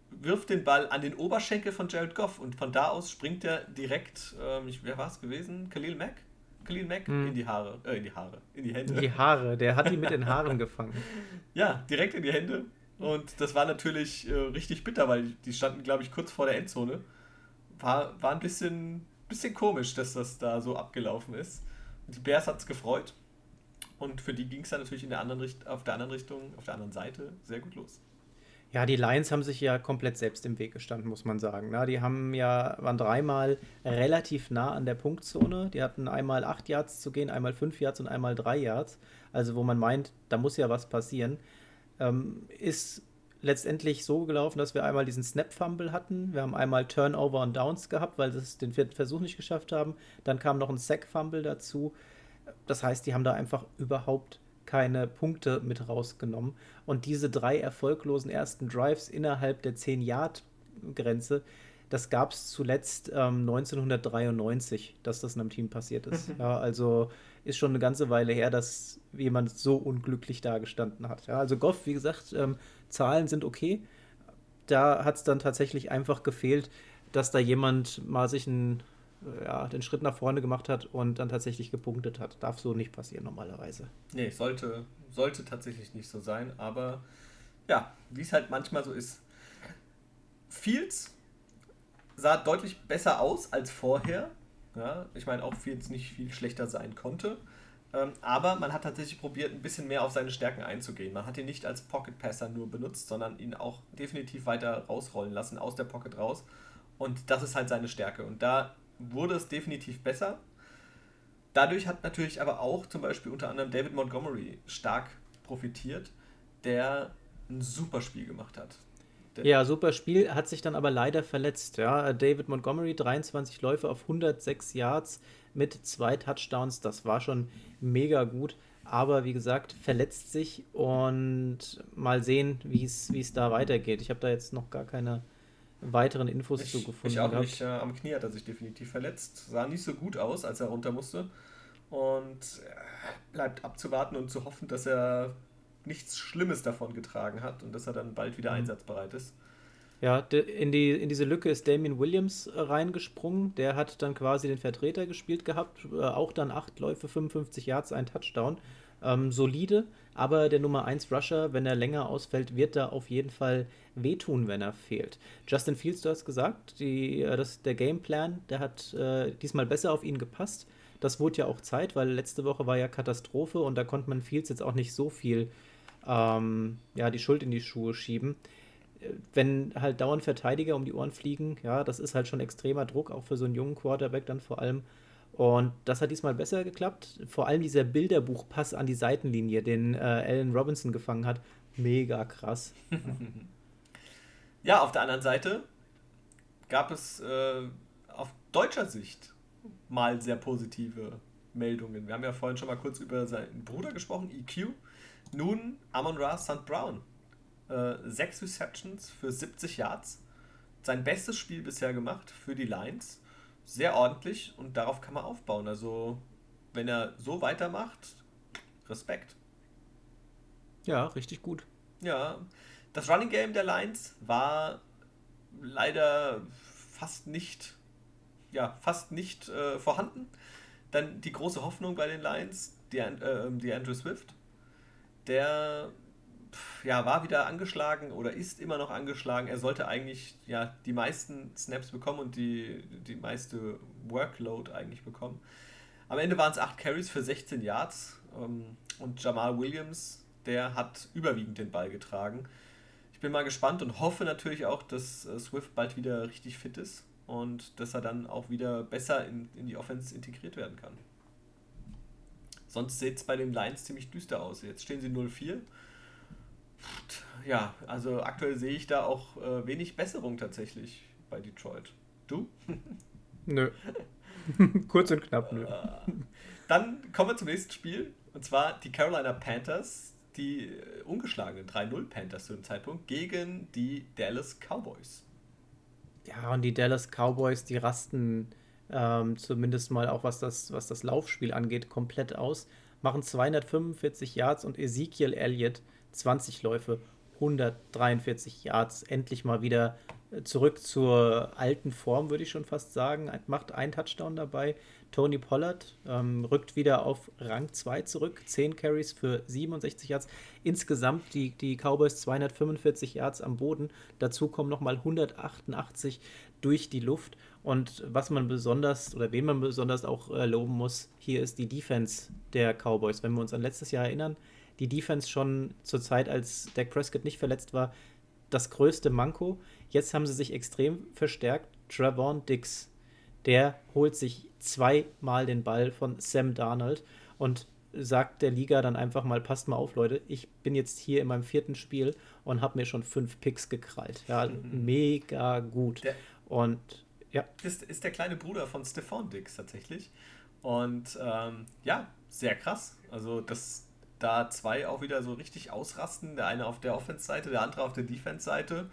wirft den Ball an den Oberschenkel von Jared Goff. Und von da aus springt er direkt, ähm, wer war es gewesen? Khalil Mack? Khalil Mack hm. in die Haare, äh, in die Haare, in die Hände. In die Haare, der hat ihn mit den Haaren gefangen. Ja, direkt in die Hände. Und das war natürlich äh, richtig bitter, weil die standen, glaube ich, kurz vor der Endzone. War, war ein bisschen, bisschen komisch, dass das da so abgelaufen ist. Und die Bears hat es gefreut. Und für die ging es dann natürlich in der anderen Richt auf der anderen Richtung, auf der anderen Seite sehr gut los. Ja, die Lions haben sich ja komplett selbst im Weg gestanden, muss man sagen. Na, die haben ja, waren dreimal relativ nah an der Punktzone. Die hatten einmal acht Yards zu gehen, einmal fünf Yards und einmal drei Yards. Also wo man meint, da muss ja was passieren. Ähm, ist letztendlich so gelaufen, dass wir einmal diesen Snap-Fumble hatten. Wir haben einmal Turnover und Downs gehabt, weil sie den vierten Versuch nicht geschafft haben. Dann kam noch ein Sack-Fumble dazu. Das heißt, die haben da einfach überhaupt keine Punkte mit rausgenommen. Und diese drei erfolglosen ersten Drives innerhalb der 10-Yard-Grenze, das gab es zuletzt ähm, 1993, dass das in einem Team passiert ist. ja, also ist schon eine ganze Weile her, dass jemand so unglücklich dagestanden hat. Ja, also Goff, wie gesagt, ähm, Zahlen sind okay. Da hat es dann tatsächlich einfach gefehlt, dass da jemand mal sich einen, ja, den Schritt nach vorne gemacht hat und dann tatsächlich gepunktet hat. Darf so nicht passieren normalerweise. Nee, sollte, sollte tatsächlich nicht so sein, aber ja, wie es halt manchmal so ist. Fields sah deutlich besser aus als vorher. Ja, ich meine, auch Fields nicht viel schlechter sein konnte. Ähm, aber man hat tatsächlich probiert, ein bisschen mehr auf seine Stärken einzugehen. Man hat ihn nicht als Pocket Passer nur benutzt, sondern ihn auch definitiv weiter rausrollen lassen, aus der Pocket raus. Und das ist halt seine Stärke. Und da wurde es definitiv besser. Dadurch hat natürlich aber auch zum Beispiel unter anderem David Montgomery stark profitiert, der ein super Spiel gemacht hat. Ja, super Spiel, hat sich dann aber leider verletzt. Ja. David Montgomery, 23 Läufe auf 106 Yards mit zwei Touchdowns, das war schon mega gut. aber wie gesagt, verletzt sich und mal sehen, wie es da weitergeht. Ich habe da jetzt noch gar keine weiteren Infos ich, zu gefunden. Ich auch gehabt. nicht. Äh, am Knie hat er sich definitiv verletzt. Sah nicht so gut aus, als er runter musste. Und äh, bleibt abzuwarten und zu hoffen, dass er nichts Schlimmes davon getragen hat und dass er dann bald wieder mhm. einsatzbereit ist. Ja, in, die, in diese Lücke ist Damien Williams äh, reingesprungen. Der hat dann quasi den Vertreter gespielt gehabt. Äh, auch dann acht Läufe, 55 Yards, ein Touchdown. Ähm, solide, aber der Nummer 1 Rusher, wenn er länger ausfällt, wird da auf jeden Fall wehtun, wenn er fehlt. Justin Fields, du hast gesagt, die, äh, das, der Gameplan, der hat äh, diesmal besser auf ihn gepasst. Das wurde ja auch Zeit, weil letzte Woche war ja Katastrophe und da konnte man Fields jetzt auch nicht so viel ähm, ja, die Schuld in die Schuhe schieben wenn halt dauernd Verteidiger um die Ohren fliegen, ja, das ist halt schon extremer Druck, auch für so einen jungen Quarterback dann vor allem. Und das hat diesmal besser geklappt. Vor allem dieser Bilderbuchpass an die Seitenlinie, den äh, Allen Robinson gefangen hat, mega krass. ja, auf der anderen Seite gab es äh, auf deutscher Sicht mal sehr positive Meldungen. Wir haben ja vorhin schon mal kurz über seinen Bruder gesprochen, EQ. Nun Amon Ra St. Brown äh, sechs Receptions für 70 Yards. Sein bestes Spiel bisher gemacht für die Lions. Sehr ordentlich und darauf kann man aufbauen. Also, wenn er so weitermacht, Respekt. Ja, richtig gut. Ja, das Running Game der Lions war leider fast nicht, ja, fast nicht äh, vorhanden. Dann die große Hoffnung bei den Lions, die, äh, die Andrew Swift, der ja, war wieder angeschlagen oder ist immer noch angeschlagen. Er sollte eigentlich ja, die meisten Snaps bekommen und die, die meiste Workload eigentlich bekommen. Am Ende waren es 8 Carries für 16 Yards ähm, und Jamal Williams, der hat überwiegend den Ball getragen. Ich bin mal gespannt und hoffe natürlich auch, dass äh, Swift bald wieder richtig fit ist und dass er dann auch wieder besser in, in die Offense integriert werden kann. Sonst sieht es bei den Lions ziemlich düster aus. Jetzt stehen sie 0-4 ja, also aktuell sehe ich da auch äh, wenig Besserung tatsächlich bei Detroit. Du? Nö. Kurz und knapp, nö. Äh, dann kommen wir zum nächsten Spiel. Und zwar die Carolina Panthers, die äh, ungeschlagenen 3-0 Panthers zu dem Zeitpunkt, gegen die Dallas Cowboys. Ja, und die Dallas Cowboys, die rasten ähm, zumindest mal auch was das, was das Laufspiel angeht, komplett aus. Machen 245 Yards und Ezekiel Elliott 20 Läufe, 143 Yards, endlich mal wieder äh, zurück zur alten Form, würde ich schon fast sagen. Macht einen Touchdown dabei. Tony Pollard ähm, rückt wieder auf Rang 2 zurück. 10 Carries für 67 Yards. Insgesamt die, die Cowboys 245 Yards am Boden. Dazu kommen nochmal 188 durch die Luft. Und was man besonders, oder wen man besonders auch äh, loben muss, hier ist die Defense der Cowboys. Wenn wir uns an letztes Jahr erinnern, die Defense schon zur Zeit, als Dak Prescott nicht verletzt war, das größte Manko. Jetzt haben sie sich extrem verstärkt. Trevon Dix, der holt sich zweimal den Ball von Sam Darnold und sagt der Liga dann einfach mal, passt mal auf, Leute, ich bin jetzt hier in meinem vierten Spiel und habe mir schon fünf Picks gekrallt. Ja, mhm. mega gut. Der, und ja. Ist, ist der kleine Bruder von Stefan Dix tatsächlich. Und ähm, ja, sehr krass. Also das, da zwei auch wieder so richtig ausrasten, der eine auf der Offense-Seite, der andere auf der Defense-Seite,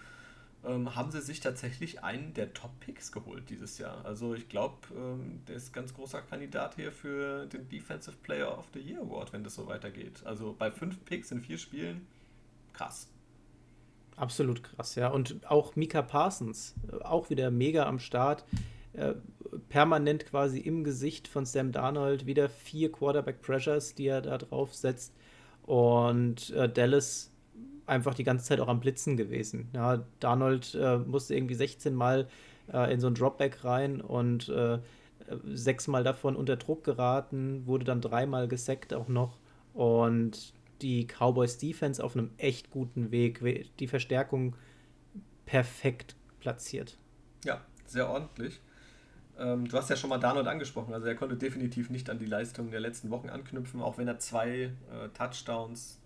ähm, haben sie sich tatsächlich einen der Top-Picks geholt dieses Jahr. Also ich glaube, ähm, der ist ganz großer Kandidat hier für den Defensive Player of the Year Award, wenn das so weitergeht. Also bei fünf Picks in vier Spielen, krass. Absolut krass, ja. Und auch Mika Parsons, äh, auch wieder mega am Start. Äh, permanent quasi im Gesicht von Sam Darnold wieder vier Quarterback Pressures, die er da drauf setzt. Und äh, Dallas einfach die ganze Zeit auch am Blitzen gewesen. Ja, Darnold äh, musste irgendwie 16 Mal äh, in so ein Dropback rein und äh, sechsmal davon unter Druck geraten, wurde dann dreimal gesackt auch noch. Und die Cowboys Defense auf einem echt guten Weg, die Verstärkung perfekt platziert. Ja, sehr ordentlich. Ähm, du hast ja schon mal Darnold angesprochen, also er konnte definitiv nicht an die Leistungen der letzten Wochen anknüpfen, auch wenn er zwei äh, Touchdowns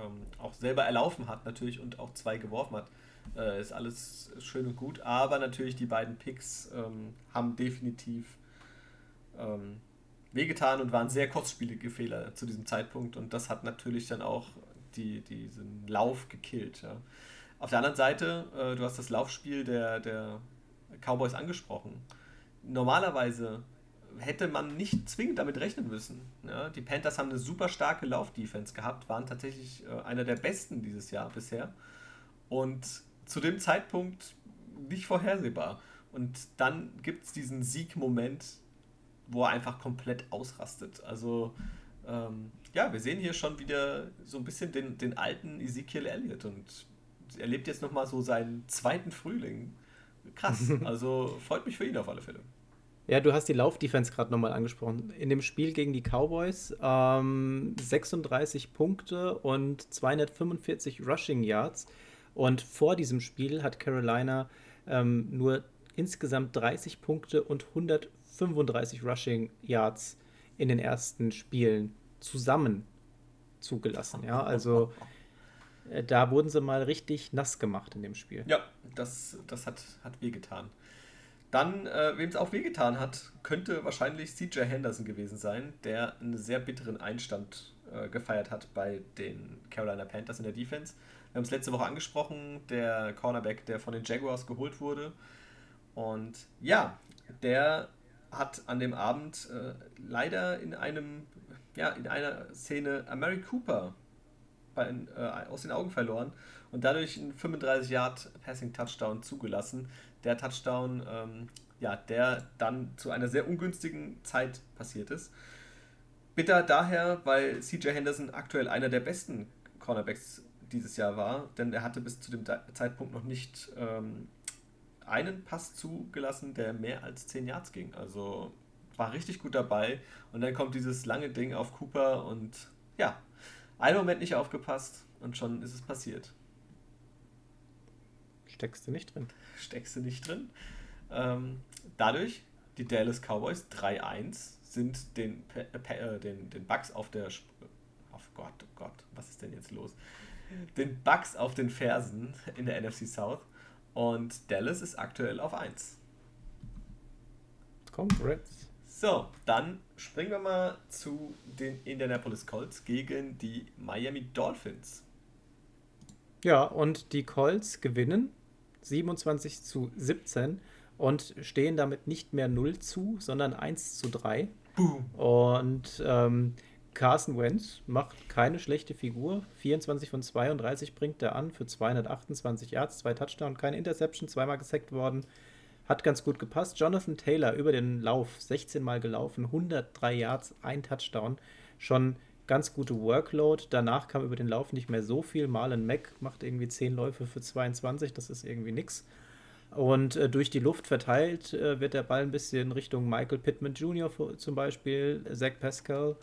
ähm, auch selber erlaufen hat natürlich und auch zwei geworfen hat. Äh, ist alles schön und gut, aber natürlich die beiden Picks ähm, haben definitiv ähm, wehgetan und waren sehr kostspielige Fehler zu diesem Zeitpunkt und das hat natürlich dann auch die, diesen Lauf gekillt. Ja. Auf der anderen Seite, äh, du hast das Laufspiel der, der Cowboys angesprochen. Normalerweise hätte man nicht zwingend damit rechnen müssen. Ja, die Panthers haben eine super starke Laufdefense gehabt, waren tatsächlich äh, einer der besten dieses Jahr bisher. Und zu dem Zeitpunkt nicht vorhersehbar. Und dann gibt es diesen Siegmoment, wo er einfach komplett ausrastet. Also, ähm, ja, wir sehen hier schon wieder so ein bisschen den, den alten Ezekiel Elliott und er lebt jetzt nochmal so seinen zweiten Frühling. Krass. Also freut mich für ihn auf alle Fälle. Ja, du hast die Laufdefense gerade nochmal angesprochen. In dem Spiel gegen die Cowboys ähm, 36 Punkte und 245 Rushing Yards. Und vor diesem Spiel hat Carolina ähm, nur insgesamt 30 Punkte und 135 Rushing Yards in den ersten Spielen zusammen zugelassen. Ja, also äh, da wurden sie mal richtig nass gemacht in dem Spiel. Ja, das, das hat, hat wehgetan. Dann, äh, wem es auch wehgetan hat, könnte wahrscheinlich CJ Henderson gewesen sein, der einen sehr bitteren Einstand äh, gefeiert hat bei den Carolina Panthers in der Defense. Wir haben es letzte Woche angesprochen, der Cornerback, der von den Jaguars geholt wurde. Und ja, der hat an dem Abend äh, leider in einem, ja, in einer Szene Mary Cooper bei, äh, aus den Augen verloren und dadurch einen 35 Yard Passing Touchdown zugelassen. Der Touchdown, ähm, ja, der dann zu einer sehr ungünstigen Zeit passiert ist. Bitter daher, weil CJ Henderson aktuell einer der besten Cornerbacks dieses Jahr war, denn er hatte bis zu dem Zeitpunkt noch nicht ähm, einen Pass zugelassen, der mehr als 10 Yards ging. Also war richtig gut dabei. Und dann kommt dieses lange Ding auf Cooper und ja, einen Moment nicht aufgepasst und schon ist es passiert. Steckst du nicht drin. Steckst du nicht drin. Ähm, dadurch, die Dallas Cowboys 3-1 sind den, äh, den, den Bugs auf der. Sp oh Gott, oh Gott, was ist denn jetzt los? Den Bugs auf den Fersen in der NFC South. Und Dallas ist aktuell auf 1. Congrats. So, dann springen wir mal zu den Indianapolis Colts gegen die Miami Dolphins. Ja, und die Colts gewinnen 27 zu 17 und stehen damit nicht mehr 0 zu, sondern 1 zu 3. Boom. Und ähm, Carson Wentz macht keine schlechte Figur. 24 von 32 bringt er an für 228 Yards, zwei Touchdowns, keine Interception, zweimal gesackt worden. Hat ganz gut gepasst. Jonathan Taylor über den Lauf, 16 Mal gelaufen, 103 Yards, ein Touchdown. Schon ganz gute Workload. Danach kam über den Lauf nicht mehr so viel. Marlon Mack macht irgendwie 10 Läufe für 22, das ist irgendwie nix. Und äh, durch die Luft verteilt äh, wird der Ball ein bisschen Richtung Michael Pittman Jr. zum Beispiel, Zach Pascal.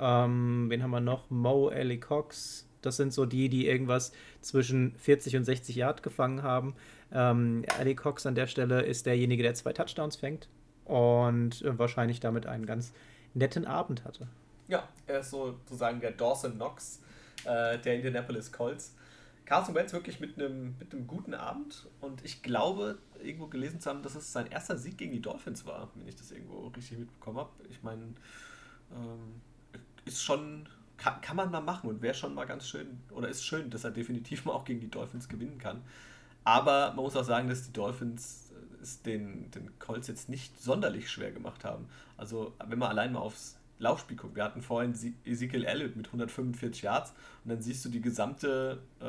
Ähm, wen haben wir noch? Mo Ellie Cox. Das sind so die, die irgendwas zwischen 40 und 60 Yard gefangen haben. Ähm, Ellie Cox an der Stelle ist derjenige, der zwei Touchdowns fängt und äh, wahrscheinlich damit einen ganz netten Abend hatte. Ja, er ist sozusagen der Dawson Knox äh, der Indianapolis Colts. Carson Wentz wirklich mit einem, mit guten Abend und ich glaube, irgendwo gelesen zu haben, dass es sein erster Sieg gegen die Dolphins war, wenn ich das irgendwo richtig mitbekommen habe. Ich meine, ähm, ist schon, kann, kann man mal machen und wäre schon mal ganz schön, oder ist schön, dass er definitiv mal auch gegen die Dolphins gewinnen kann. Aber man muss auch sagen, dass die Dolphins äh, es den, den Colts jetzt nicht sonderlich schwer gemacht haben. Also, wenn man allein mal aufs Laufspiel guckt, wir hatten vorhin Ezekiel Elliott mit 145 Yards und dann siehst du die gesamte äh,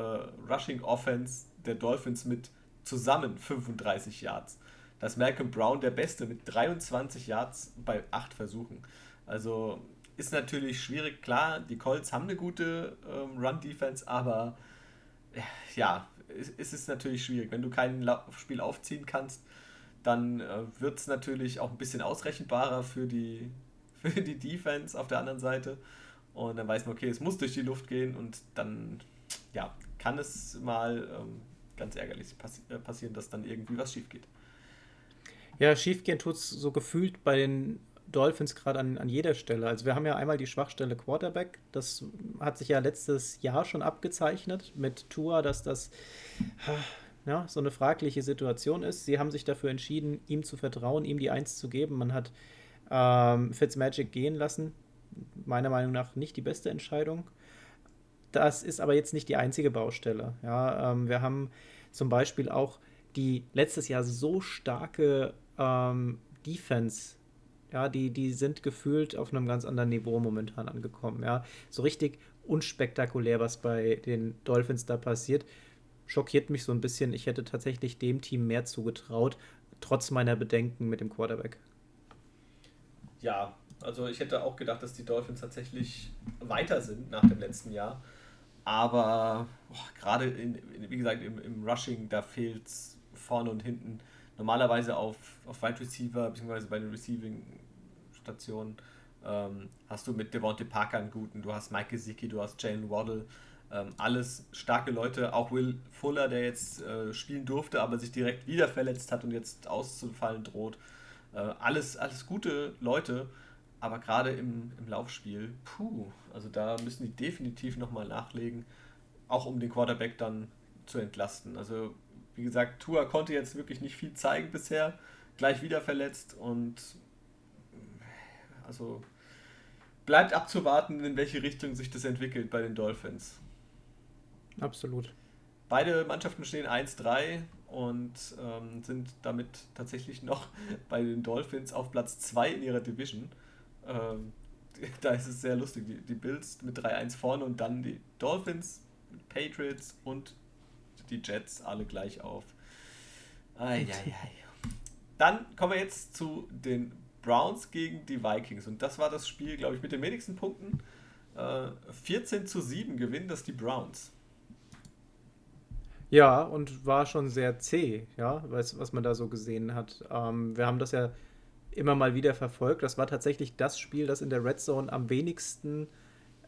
Rushing Offense der Dolphins mit zusammen 35 Yards. Da ist Malcolm Brown der Beste mit 23 Yards bei 8 Versuchen. Also ist natürlich schwierig. Klar, die Colts haben eine gute ähm, Run-Defense, aber ja, ist es natürlich schwierig. Wenn du kein Spiel aufziehen kannst, dann äh, wird es natürlich auch ein bisschen ausrechenbarer für die, für die Defense auf der anderen Seite. Und dann weiß man, okay, es muss durch die Luft gehen und dann ja, kann es mal ähm, ganz ärgerlich passi äh, passieren, dass dann irgendwie was schief geht. Ja, schief gehen tut es so gefühlt bei den Dolphins gerade an, an jeder Stelle. Also wir haben ja einmal die Schwachstelle Quarterback. Das hat sich ja letztes Jahr schon abgezeichnet mit Tua, dass das ja, so eine fragliche Situation ist. Sie haben sich dafür entschieden, ihm zu vertrauen, ihm die Eins zu geben. Man hat ähm, Fitzmagic gehen lassen. Meiner Meinung nach nicht die beste Entscheidung. Das ist aber jetzt nicht die einzige Baustelle. Ja, ähm, wir haben zum Beispiel auch die letztes Jahr so starke ähm, Defense ja, die, die sind gefühlt auf einem ganz anderen Niveau momentan angekommen. Ja, so richtig unspektakulär, was bei den Dolphins da passiert. Schockiert mich so ein bisschen. Ich hätte tatsächlich dem Team mehr zugetraut, trotz meiner Bedenken mit dem Quarterback. Ja, also ich hätte auch gedacht, dass die Dolphins tatsächlich weiter sind nach dem letzten Jahr. Aber gerade, wie gesagt, im, im Rushing, da fehlt es vorne und hinten normalerweise auf, auf Wide Receiver, beziehungsweise bei den Receiving-Stationen, ähm, hast du mit Devontae Parker einen guten, du hast Mike Gesicki, du hast Jalen Waddle, ähm, alles starke Leute, auch Will Fuller, der jetzt äh, spielen durfte, aber sich direkt wieder verletzt hat und jetzt auszufallen droht. Äh, alles, alles gute Leute, aber gerade im, im Laufspiel, puh, also da müssen die definitiv nochmal nachlegen, auch um den Quarterback dann zu entlasten. Also wie gesagt, Tua konnte jetzt wirklich nicht viel zeigen bisher, gleich wieder verletzt und also bleibt abzuwarten, in welche Richtung sich das entwickelt bei den Dolphins. Absolut. Beide Mannschaften stehen 1-3 und ähm, sind damit tatsächlich noch bei den Dolphins auf Platz 2 in ihrer Division. Ähm, da ist es sehr lustig. Die, die Bills mit 3-1 vorne und dann die Dolphins, Patriots und die Jets alle gleich auf. Dann kommen wir jetzt zu den Browns gegen die Vikings. Und das war das Spiel, glaube ich, mit den wenigsten Punkten. Äh, 14 zu 7 gewinnen das die Browns. Ja, und war schon sehr zäh, ja, was, was man da so gesehen hat. Ähm, wir haben das ja immer mal wieder verfolgt. Das war tatsächlich das Spiel, das in der Red Zone am wenigsten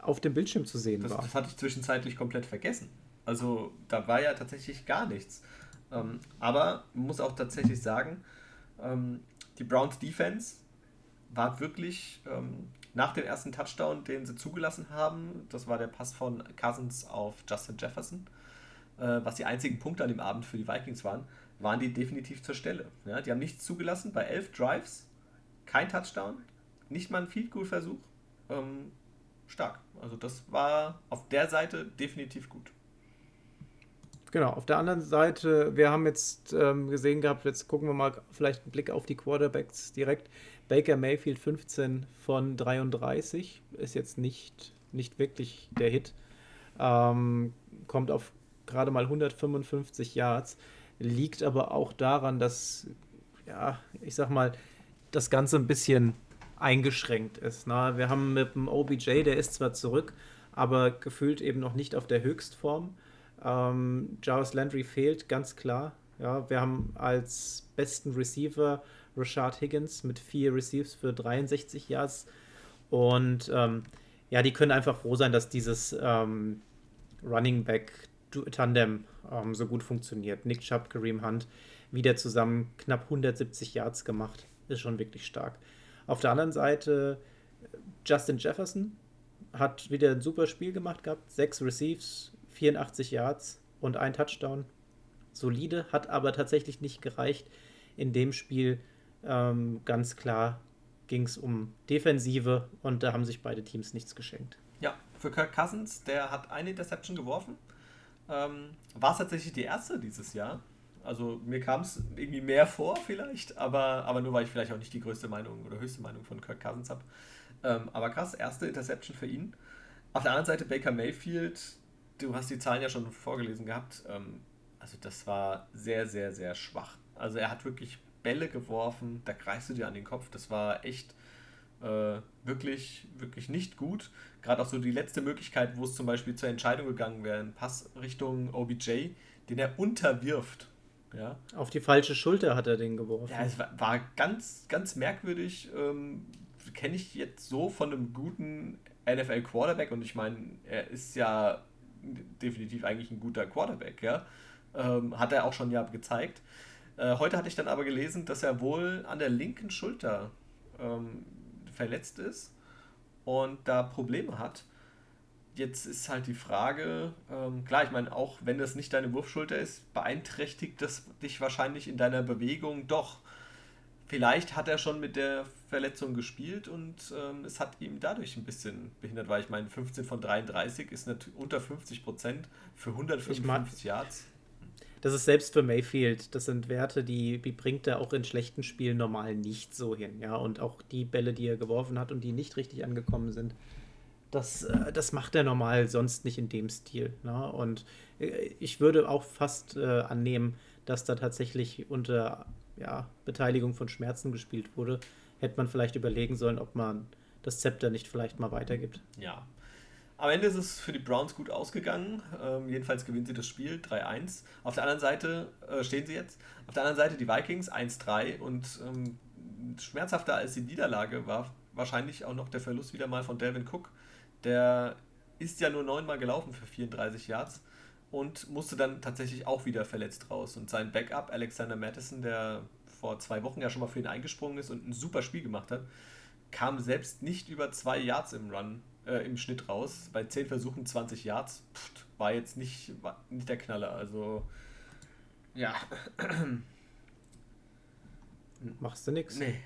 auf dem Bildschirm zu sehen das, war. Das hatte ich zwischenzeitlich komplett vergessen. Also da war ja tatsächlich gar nichts. Ähm, aber man muss auch tatsächlich sagen, ähm, die Browns Defense war wirklich ähm, nach dem ersten Touchdown, den sie zugelassen haben, das war der Pass von Cousins auf Justin Jefferson, äh, was die einzigen Punkte an dem Abend für die Vikings waren, waren die definitiv zur Stelle. Ja, die haben nichts zugelassen bei elf Drives, kein Touchdown, nicht mal ein Field Goal Versuch. Ähm, stark. Also das war auf der Seite definitiv gut. Genau, auf der anderen Seite, wir haben jetzt ähm, gesehen gehabt, jetzt gucken wir mal vielleicht einen Blick auf die Quarterbacks direkt. Baker Mayfield 15 von 33 ist jetzt nicht, nicht wirklich der Hit. Ähm, kommt auf gerade mal 155 Yards, liegt aber auch daran, dass, ja, ich sag mal, das Ganze ein bisschen eingeschränkt ist. Ne? Wir haben mit dem OBJ, der ist zwar zurück, aber gefühlt eben noch nicht auf der Höchstform. Ähm, Jarvis Landry fehlt ganz klar. Ja, wir haben als besten Receiver Rashad Higgins mit vier Receives für 63 Yards. Und ähm, ja, die können einfach froh sein, dass dieses ähm, Running Back Tandem ähm, so gut funktioniert. Nick Chubb, Kareem Hunt wieder zusammen knapp 170 Yards gemacht. Ist schon wirklich stark. Auf der anderen Seite Justin Jefferson hat wieder ein super Spiel gemacht gehabt. Sechs Receives, 84 Yards und ein Touchdown. Solide, hat aber tatsächlich nicht gereicht. In dem Spiel ähm, ganz klar ging es um Defensive und da haben sich beide Teams nichts geschenkt. Ja, für Kirk Cousins, der hat eine Interception geworfen. Ähm, war es tatsächlich die erste dieses Jahr. Also mir kam es irgendwie mehr vor vielleicht, aber, aber nur weil ich vielleicht auch nicht die größte Meinung oder höchste Meinung von Kirk Cousins habe. Ähm, aber krass, erste Interception für ihn. Auf der anderen Seite Baker Mayfield, du hast die Zahlen ja schon vorgelesen gehabt. Ähm, also das war sehr, sehr, sehr schwach. Also er hat wirklich Bälle geworfen, da greifst du dir an den Kopf. Das war echt äh, wirklich, wirklich nicht gut. Gerade auch so die letzte Möglichkeit, wo es zum Beispiel zur Entscheidung gegangen wäre, ein Pass Richtung OBJ, den er unterwirft. Ja. Auf die falsche Schulter hat er den geworfen. Ja, es war, war ganz, ganz merkwürdig. Ähm, Kenne ich jetzt so von einem guten NFL Quarterback und ich meine, er ist ja definitiv eigentlich ein guter Quarterback, ja. Ähm, hat er auch schon ja gezeigt. Äh, heute hatte ich dann aber gelesen, dass er wohl an der linken Schulter ähm, verletzt ist und da Probleme hat. Jetzt ist halt die Frage, ähm, klar, ich meine, auch wenn das nicht deine Wurfschulter ist, beeinträchtigt das dich wahrscheinlich in deiner Bewegung doch. vielleicht hat er schon mit der Verletzung gespielt und ähm, es hat ihm dadurch ein bisschen behindert, weil ich meine, 15 von 33 ist natürlich unter 50 Prozent für 155 Yards. Das ist selbst für Mayfield, das sind Werte, die, die bringt er auch in schlechten Spielen normal nicht so hin. Ja, und auch die Bälle, die er geworfen hat und die nicht richtig angekommen sind, das, äh, das macht er normal sonst nicht in dem Stil. Ne? Und äh, ich würde auch fast äh, annehmen, dass da tatsächlich unter ja, Beteiligung von Schmerzen gespielt wurde, hätte man vielleicht überlegen sollen, ob man das Zepter nicht vielleicht mal weitergibt. Ja. Am Ende ist es für die Browns gut ausgegangen. Ähm, jedenfalls gewinnen sie das Spiel 3-1. Auf der anderen Seite äh, stehen sie jetzt. Auf der anderen Seite die Vikings 1-3 und ähm, schmerzhafter als die Niederlage war wahrscheinlich auch noch der Verlust wieder mal von Delvin Cook. Der ist ja nur neunmal gelaufen für 34 Yards und musste dann tatsächlich auch wieder verletzt raus. Und sein Backup, Alexander Madison, der vor zwei Wochen ja schon mal für ihn eingesprungen ist und ein super Spiel gemacht hat, kam selbst nicht über zwei Yards im Run, äh, im Schnitt raus. Bei zehn Versuchen 20 Yards pft, war jetzt nicht, war nicht der Knaller. Also, ja. Machst du nichts? Nee.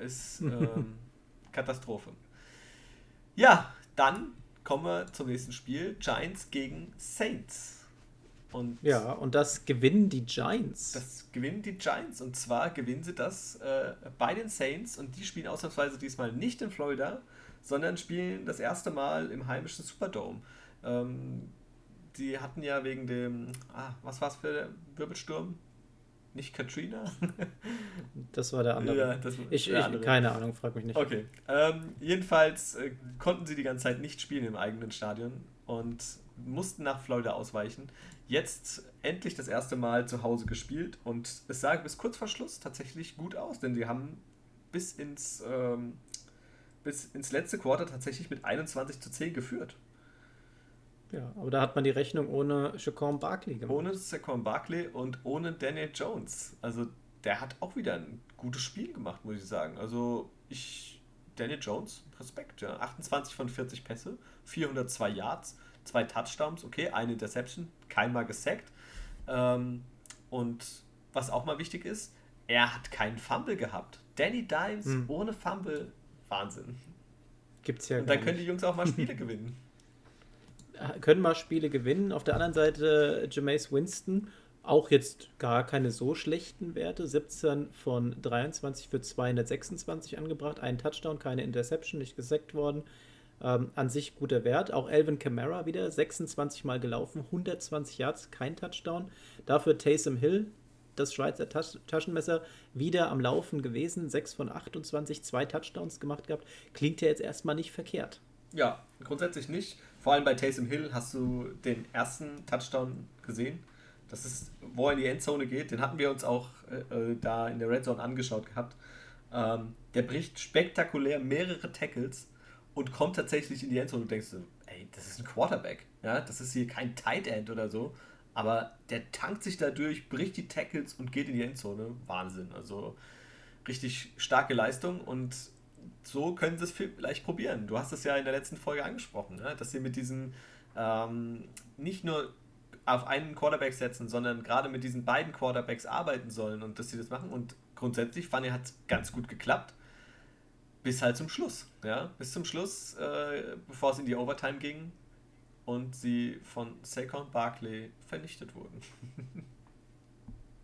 Ist ähm, Katastrophe. Ja, dann kommen wir zum nächsten Spiel. Giants gegen Saints. Und ja, und das gewinnen die Giants. Das gewinnen die Giants. Und zwar gewinnen sie das äh, bei den Saints. Und die spielen ausnahmsweise diesmal nicht in Florida, sondern spielen das erste Mal im heimischen Superdome. Ähm, die hatten ja wegen dem, ah, was war es für der Wirbelsturm? Nicht Katrina? das war der andere. Ja, das ich, ich andere. keine Ahnung, frag mich nicht. Okay. Ähm, jedenfalls äh, konnten sie die ganze Zeit nicht spielen im eigenen Stadion und mussten nach Florida ausweichen. Jetzt endlich das erste Mal zu Hause gespielt und es sah bis kurz vor Schluss tatsächlich gut aus, denn sie haben bis ins, ähm, bis ins letzte Quarter tatsächlich mit 21 zu 10 geführt. Ja, aber da hat man die Rechnung ohne Shaquan Barkley gemacht. Ohne Shaquan Barkley und ohne Daniel Jones. Also der hat auch wieder ein gutes Spiel gemacht, muss ich sagen. Also ich, Daniel Jones, Respekt, ja. 28 von 40 Pässe, 402 Yards, zwei Touchdowns, okay, eine Interception, keinmal gesackt. Ähm, und was auch mal wichtig ist, er hat keinen Fumble gehabt. Danny Dimes hm. ohne Fumble, Wahnsinn. Gibt's ja. Und dann können die Jungs auch mal Spiele gewinnen können mal Spiele gewinnen. Auf der anderen Seite Jameis Winston, auch jetzt gar keine so schlechten Werte. 17 von 23 für 226 angebracht, ein Touchdown, keine Interception, nicht gesackt worden. Ähm, an sich guter Wert. Auch Alvin Kamara wieder 26 Mal gelaufen, 120 Yards, kein Touchdown. Dafür Taysom Hill, das Schweizer Tas Taschenmesser, wieder am Laufen gewesen, 6 von 28, zwei Touchdowns gemacht gehabt. Klingt ja jetzt erstmal nicht verkehrt. Ja, grundsätzlich nicht. Vor allem bei Taysom Hill hast du den ersten Touchdown gesehen. Das ist, wo er in die Endzone geht. Den hatten wir uns auch äh, äh, da in der Red Zone angeschaut gehabt. Ähm, der bricht spektakulär mehrere Tackles und kommt tatsächlich in die Endzone und denkst du, ey, das ist ein Quarterback. Ja, das ist hier kein Tight End oder so. Aber der tankt sich dadurch, bricht die Tackles und geht in die Endzone. Wahnsinn. Also richtig starke Leistung und so können sie es vielleicht probieren. Du hast es ja in der letzten Folge angesprochen, ne? dass sie mit diesen ähm, nicht nur auf einen Quarterback setzen, sondern gerade mit diesen beiden Quarterbacks arbeiten sollen und dass sie das machen. Und grundsätzlich ich, hat es ganz gut geklappt. Bis halt zum Schluss. Ja? Bis zum Schluss, äh, bevor es in die Overtime ging und sie von Saquon Barkley vernichtet wurden.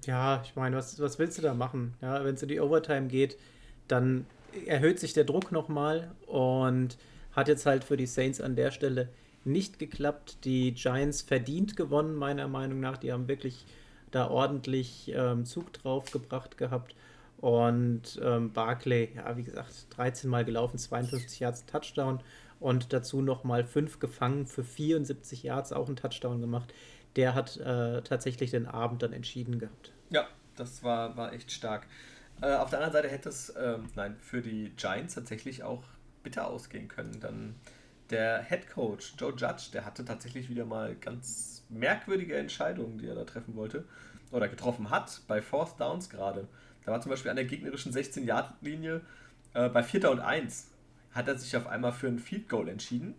ja, ich meine, was, was willst du da machen? Ja, wenn es in die Overtime geht, dann erhöht sich der Druck nochmal und hat jetzt halt für die Saints an der Stelle nicht geklappt. Die Giants verdient gewonnen, meiner Meinung nach. Die haben wirklich da ordentlich ähm, Zug drauf gebracht gehabt. Und ähm, Barclay, ja, wie gesagt, 13 Mal gelaufen, 52 Yards Touchdown und dazu nochmal 5 gefangen für 74 Yards, auch ein Touchdown gemacht. Der hat äh, tatsächlich den Abend dann entschieden gehabt. Ja, das war, war echt stark. Äh, auf der anderen Seite hätte es, äh, nein, für die Giants tatsächlich auch bitter ausgehen können. Dann der Head Coach Joe Judge, der hatte tatsächlich wieder mal ganz merkwürdige Entscheidungen, die er da treffen wollte oder getroffen hat, bei Fourth Downs gerade. Da war zum Beispiel an der gegnerischen 16-Yard-Linie äh, bei 4. und 1 hat er sich auf einmal für ein Field Goal entschieden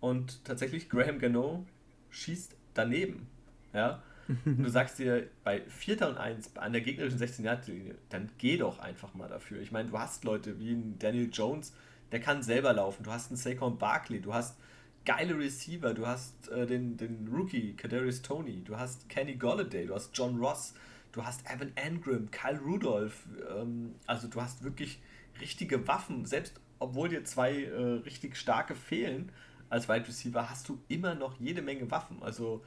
und tatsächlich Graham Gano schießt daneben. Ja, du sagst dir bei 4. und 1 an der gegnerischen 16 Yard linie dann geh doch einfach mal dafür. Ich meine, du hast Leute wie ein Daniel Jones, der kann selber laufen. Du hast einen Saquon Barkley, du hast geile Receiver, du hast äh, den, den Rookie Kadarius Tony, du hast Kenny Golladay, du hast John Ross, du hast Evan Engram, Kyle Rudolph. Ähm, also du hast wirklich richtige Waffen. Selbst obwohl dir zwei äh, richtig starke fehlen als Wide Receiver, hast du immer noch jede Menge Waffen. Also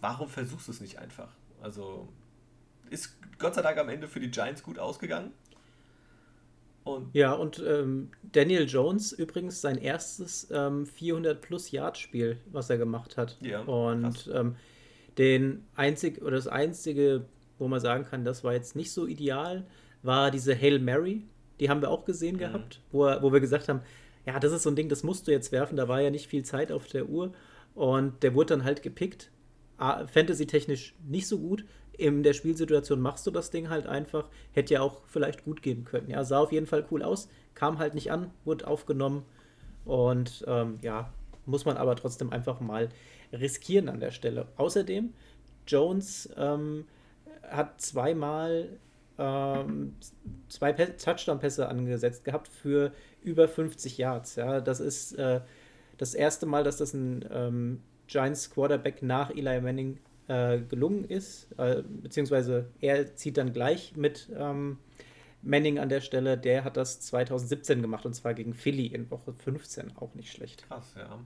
warum versuchst du es nicht einfach? Also ist Gott sei Dank am Ende für die Giants gut ausgegangen. Und ja, und ähm, Daniel Jones übrigens sein erstes ähm, 400-plus-Yard-Spiel, was er gemacht hat. Ja, und ähm, den einzig oder das einzige, wo man sagen kann, das war jetzt nicht so ideal, war diese Hail Mary. Die haben wir auch gesehen mhm. gehabt, wo, wo wir gesagt haben, ja, das ist so ein Ding, das musst du jetzt werfen. Da war ja nicht viel Zeit auf der Uhr. Und der wurde dann halt gepickt. Fantasy-technisch nicht so gut. In der Spielsituation machst du das Ding halt einfach. Hätte ja auch vielleicht gut gehen können. Ja, sah auf jeden Fall cool aus. Kam halt nicht an, wurde aufgenommen. Und ähm, ja, muss man aber trotzdem einfach mal riskieren an der Stelle. Außerdem, Jones ähm, hat zweimal ähm, zwei Touchdown-Pässe angesetzt gehabt für über 50 Yards. Ja, das ist äh, das erste Mal, dass das ein ähm, Giants Quarterback nach Eli Manning äh, gelungen ist, äh, beziehungsweise er zieht dann gleich mit ähm, Manning an der Stelle. Der hat das 2017 gemacht und zwar gegen Philly in Woche 15, auch nicht schlecht. Krass, ja.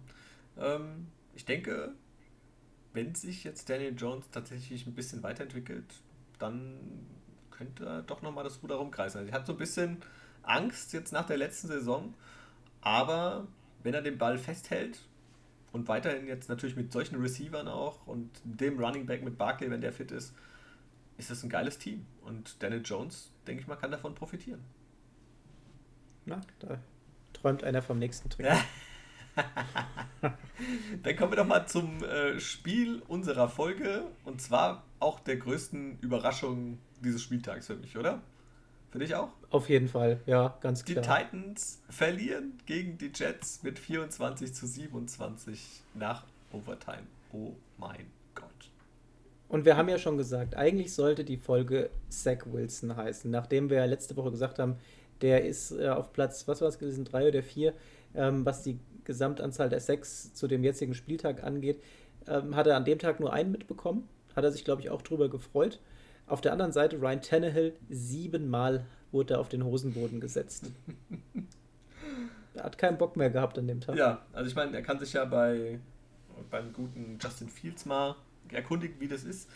Ähm, ich denke, wenn sich jetzt Daniel Jones tatsächlich ein bisschen weiterentwickelt, dann könnte doch nochmal das Ruder rumkreisen. Also ich hatte so ein bisschen Angst jetzt nach der letzten Saison, aber wenn er den Ball festhält und weiterhin jetzt natürlich mit solchen Receivern auch und dem Running Back mit Barkley, wenn der fit ist, ist das ein geiles Team. Und Daniel Jones, denke ich mal, kann davon profitieren. Na, da träumt einer vom nächsten Trick. Dann kommen wir doch mal zum äh, Spiel unserer Folge und zwar auch der größten Überraschung dieses Spieltags für mich, oder? Für dich auch? Auf jeden Fall, ja, ganz klar. Die Titans verlieren gegen die Jets mit 24 zu 27 nach Overtime. Oh mein Gott. Und wir haben ja schon gesagt, eigentlich sollte die Folge Zach Wilson heißen, nachdem wir ja letzte Woche gesagt haben, der ist äh, auf Platz, was war es gewesen, drei oder vier, ähm, was die Gesamtanzahl der Sacks zu dem jetzigen Spieltag angeht, ähm, hat er an dem Tag nur einen mitbekommen. Hat er sich, glaube ich, auch drüber gefreut. Auf der anderen Seite Ryan Tannehill, siebenmal wurde er auf den Hosenboden gesetzt. er hat keinen Bock mehr gehabt an dem Tag. Ja, also ich meine, er kann sich ja bei beim guten Justin Fields mal erkundigen, wie das ist.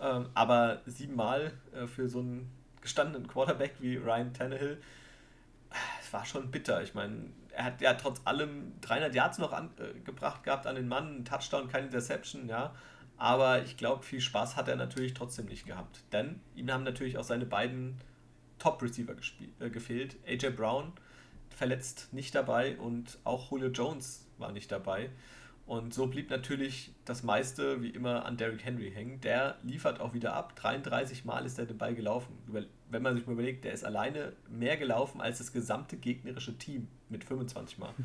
Ähm, aber siebenmal äh, für so einen gestandenen Quarterback wie Ryan Tannehill, es war schon bitter. Ich meine, er hat ja trotz allem 300 Yards noch angebracht äh, gehabt an den Mann, einen Touchdown, keine Interception, ja. Aber ich glaube, viel Spaß hat er natürlich trotzdem nicht gehabt. Denn ihm haben natürlich auch seine beiden Top-Receiver äh, gefehlt. AJ Brown verletzt nicht dabei und auch Julio Jones war nicht dabei. Und so blieb natürlich das meiste wie immer an Derrick Henry hängen. Der liefert auch wieder ab. 33 Mal ist er den Ball gelaufen. Wenn man sich mal überlegt, der ist alleine mehr gelaufen als das gesamte gegnerische Team mit 25 Mal.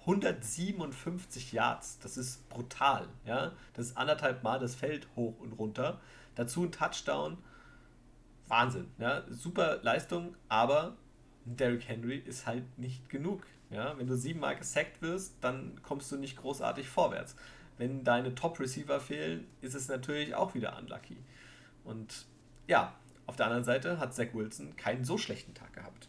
157 Yards, das ist brutal. Ja? Das ist anderthalb Mal das Feld hoch und runter. Dazu ein Touchdown. Wahnsinn. Ja? Super Leistung, aber Derrick Henry ist halt nicht genug. Ja? Wenn du siebenmal gesackt wirst, dann kommst du nicht großartig vorwärts. Wenn deine Top-Receiver fehlen, ist es natürlich auch wieder unlucky. Und ja, auf der anderen Seite hat Zach Wilson keinen so schlechten Tag gehabt.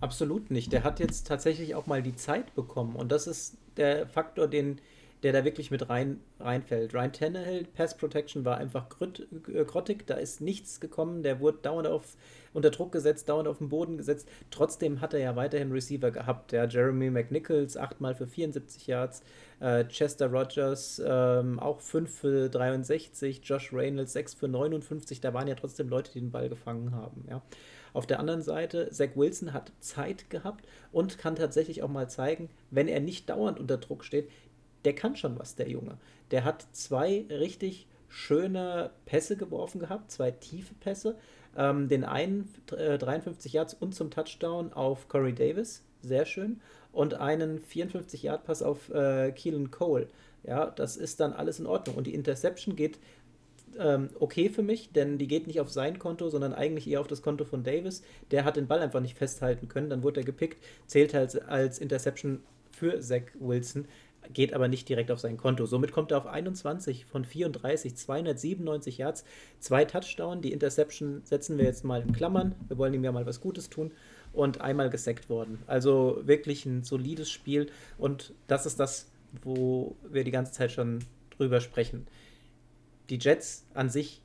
Absolut nicht. Der hat jetzt tatsächlich auch mal die Zeit bekommen. Und das ist der Faktor, den, der da wirklich mit rein, reinfällt. Ryan Tannehill, Pass Protection war einfach äh, grottig, da ist nichts gekommen, der wurde dauernd auf, unter Druck gesetzt, dauernd auf den Boden gesetzt. Trotzdem hat er ja weiterhin Receiver gehabt. Ja, Jeremy McNichols, 8 mal für 74 Yards, äh, Chester Rogers, ähm, auch 5 für 63, Josh Reynolds 6 für 59, da waren ja trotzdem Leute, die den Ball gefangen haben. Ja. Auf der anderen Seite, Zach Wilson hat Zeit gehabt und kann tatsächlich auch mal zeigen, wenn er nicht dauernd unter Druck steht, der kann schon was, der Junge. Der hat zwei richtig schöne Pässe geworfen gehabt, zwei tiefe Pässe. Ähm, den einen äh, 53 Yards und zum Touchdown auf Corey Davis, sehr schön. Und einen 54 Yard Pass auf äh, Keelan Cole. Ja, das ist dann alles in Ordnung. Und die Interception geht ähm, okay für mich, denn die geht nicht auf sein Konto, sondern eigentlich eher auf das Konto von Davis. Der hat den Ball einfach nicht festhalten können, dann wurde er gepickt, zählt halt als Interception für Zach Wilson, geht aber nicht direkt auf sein Konto. Somit kommt er auf 21 von 34, 297 Yards, zwei Touchdown. Die Interception setzen wir jetzt mal in Klammern. Wir wollen ihm ja mal was Gutes tun. Und einmal gesackt worden. Also wirklich ein solides Spiel. Und das ist das, wo wir die ganze Zeit schon drüber sprechen. Die Jets an sich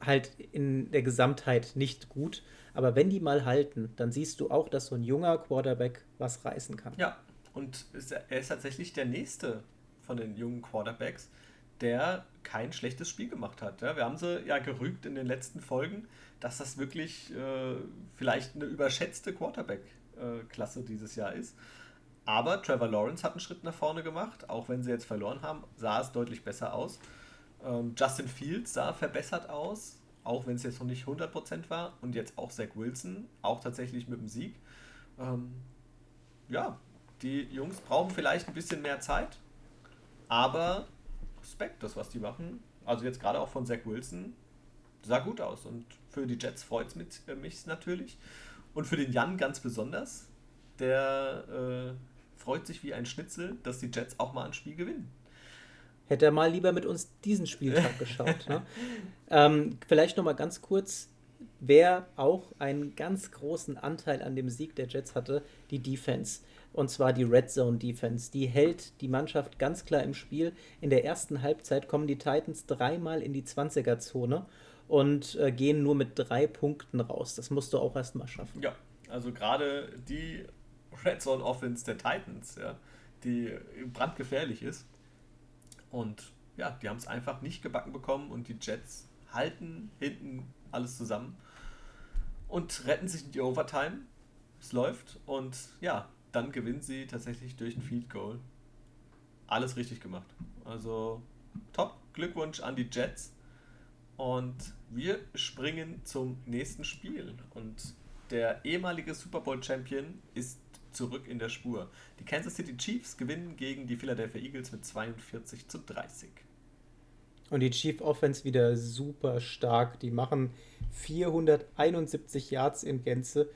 halt in der Gesamtheit nicht gut. Aber wenn die mal halten, dann siehst du auch, dass so ein junger Quarterback was reißen kann. Ja, und er ist tatsächlich der nächste von den jungen Quarterbacks, der kein schlechtes Spiel gemacht hat. Ja, wir haben sie ja gerügt in den letzten Folgen, dass das wirklich äh, vielleicht eine überschätzte Quarterback-Klasse äh, dieses Jahr ist. Aber Trevor Lawrence hat einen Schritt nach vorne gemacht, auch wenn sie jetzt verloren haben, sah es deutlich besser aus. Ähm, Justin Fields sah verbessert aus, auch wenn es jetzt noch nicht 100% war. Und jetzt auch Zach Wilson, auch tatsächlich mit dem Sieg. Ähm, ja, die Jungs brauchen vielleicht ein bisschen mehr Zeit, aber Respekt, das was die machen. Also jetzt gerade auch von Zach Wilson sah gut aus und für die Jets freut es äh, mich natürlich und für den Jan ganz besonders. Der äh, freut sich wie ein Schnitzel, dass die Jets auch mal ein Spiel gewinnen. Hätte er mal lieber mit uns diesen Spieltag geschaut. Ne? ähm, vielleicht noch mal ganz kurz, wer auch einen ganz großen Anteil an dem Sieg der Jets hatte, die Defense und zwar die Red Zone Defense. Die hält die Mannschaft ganz klar im Spiel. In der ersten Halbzeit kommen die Titans dreimal in die 20er-Zone und äh, gehen nur mit drei Punkten raus. Das musst du auch erstmal schaffen. Ja, also gerade die Red Zone Offense der Titans, ja, die brandgefährlich ist. Und ja, die haben es einfach nicht gebacken bekommen und die Jets halten hinten alles zusammen und retten sich in die Overtime. Es läuft und ja, dann gewinnen sie tatsächlich durch ein Field Goal. Alles richtig gemacht. Also top, Glückwunsch an die Jets. Und wir springen zum nächsten Spiel. Und der ehemalige Super Bowl Champion ist zurück in der Spur. Die Kansas City Chiefs gewinnen gegen die Philadelphia Eagles mit 42 zu 30. Und die Chief Offense wieder super stark. Die machen 471 Yards in Gänze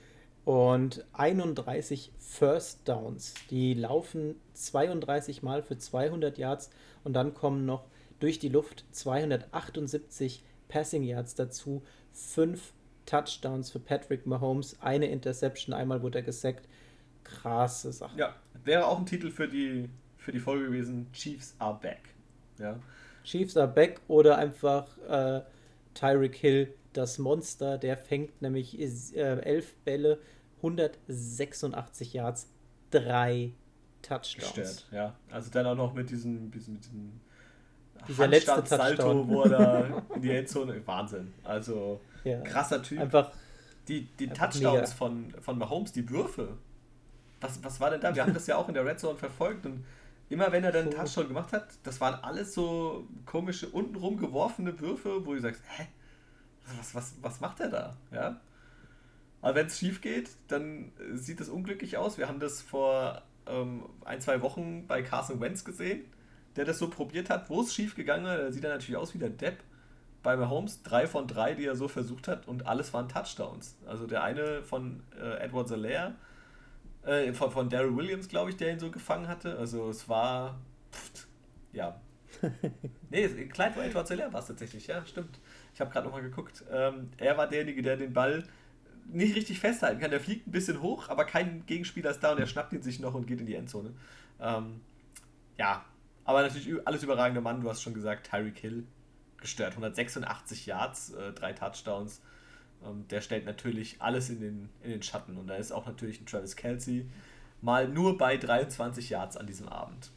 und 31 First Downs. Die laufen 32 Mal für 200 Yards und dann kommen noch durch die Luft 278 Passing Yards dazu, 5 Touchdowns für Patrick Mahomes, eine Interception, einmal wurde er gesackt. Krasse Sache. Ja, wäre auch ein Titel für die, für die Folge gewesen: Chiefs are back. Ja. Chiefs are back oder einfach äh, Tyreek Hill, das Monster, der fängt nämlich äh, elf Bälle 186 Yards, drei Touchdowns. Gestört, ja. Also dann auch noch mit diesem, mit diesem dieser letzte Salto, wo er da in die Endzone, Wahnsinn. Also ja. krasser Typ. Einfach die, die einfach Touchdowns von, von Mahomes, die Würfe. Was, was war denn da? Wir haben das ja auch in der Red Zone verfolgt und immer wenn er dann einen Touchdown gemacht hat, das waren alles so komische, untenrum geworfene Würfe, wo du sagst, hä? Was, was, was macht er da? Ja? Aber wenn es schief geht, dann sieht es unglücklich aus. Wir haben das vor ähm, ein, zwei Wochen bei Carson Wentz gesehen, der das so probiert hat, wo es schief gegangen ist. Da sieht er natürlich aus wie der Depp. Bei Mahomes drei von drei, die er so versucht hat und alles waren Touchdowns. Also der eine von äh, Edward Zalaire, äh, von, von Daryl Williams, glaube ich, der ihn so gefangen hatte. Also es war, pft, ja. nee, klein von Edward Zalaire war es tatsächlich, ja, stimmt. Ich habe gerade nochmal geguckt. Ähm, er war derjenige, der den Ball nicht richtig festhalten kann. Der fliegt ein bisschen hoch, aber kein Gegenspieler ist da und er schnappt ihn sich noch und geht in die Endzone. Ähm, ja, aber natürlich alles überragender Mann. Du hast schon gesagt, Tyreek Hill gestört. 186 Yards, äh, drei Touchdowns. Ähm, der stellt natürlich alles in den, in den Schatten. Und da ist auch natürlich ein Travis Kelsey mal nur bei 23 Yards an diesem Abend.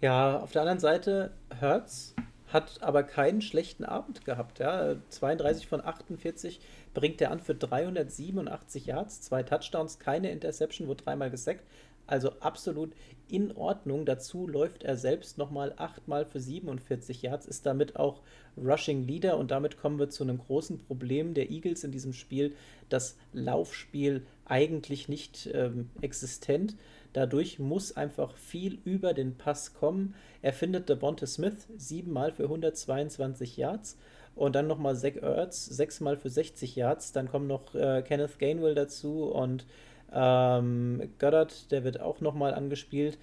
Ja, auf der anderen Seite Hurts hat aber keinen schlechten Abend gehabt. Ja. 32 von 48 bringt er an für 387 Yards, zwei Touchdowns, keine Interception, wurde dreimal gesackt. Also absolut in Ordnung. Dazu läuft er selbst nochmal achtmal für 47 Yards, ist damit auch Rushing Leader und damit kommen wir zu einem großen Problem der Eagles in diesem Spiel. Das Laufspiel eigentlich nicht ähm, existent. Dadurch muss einfach viel über den Pass kommen. Er findet Devonta Smith siebenmal für 122 Yards und dann nochmal Zach Ertz sechsmal für 60 Yards. Dann kommen noch äh, Kenneth Gainwell dazu und ähm, Goddard, der wird auch nochmal angespielt.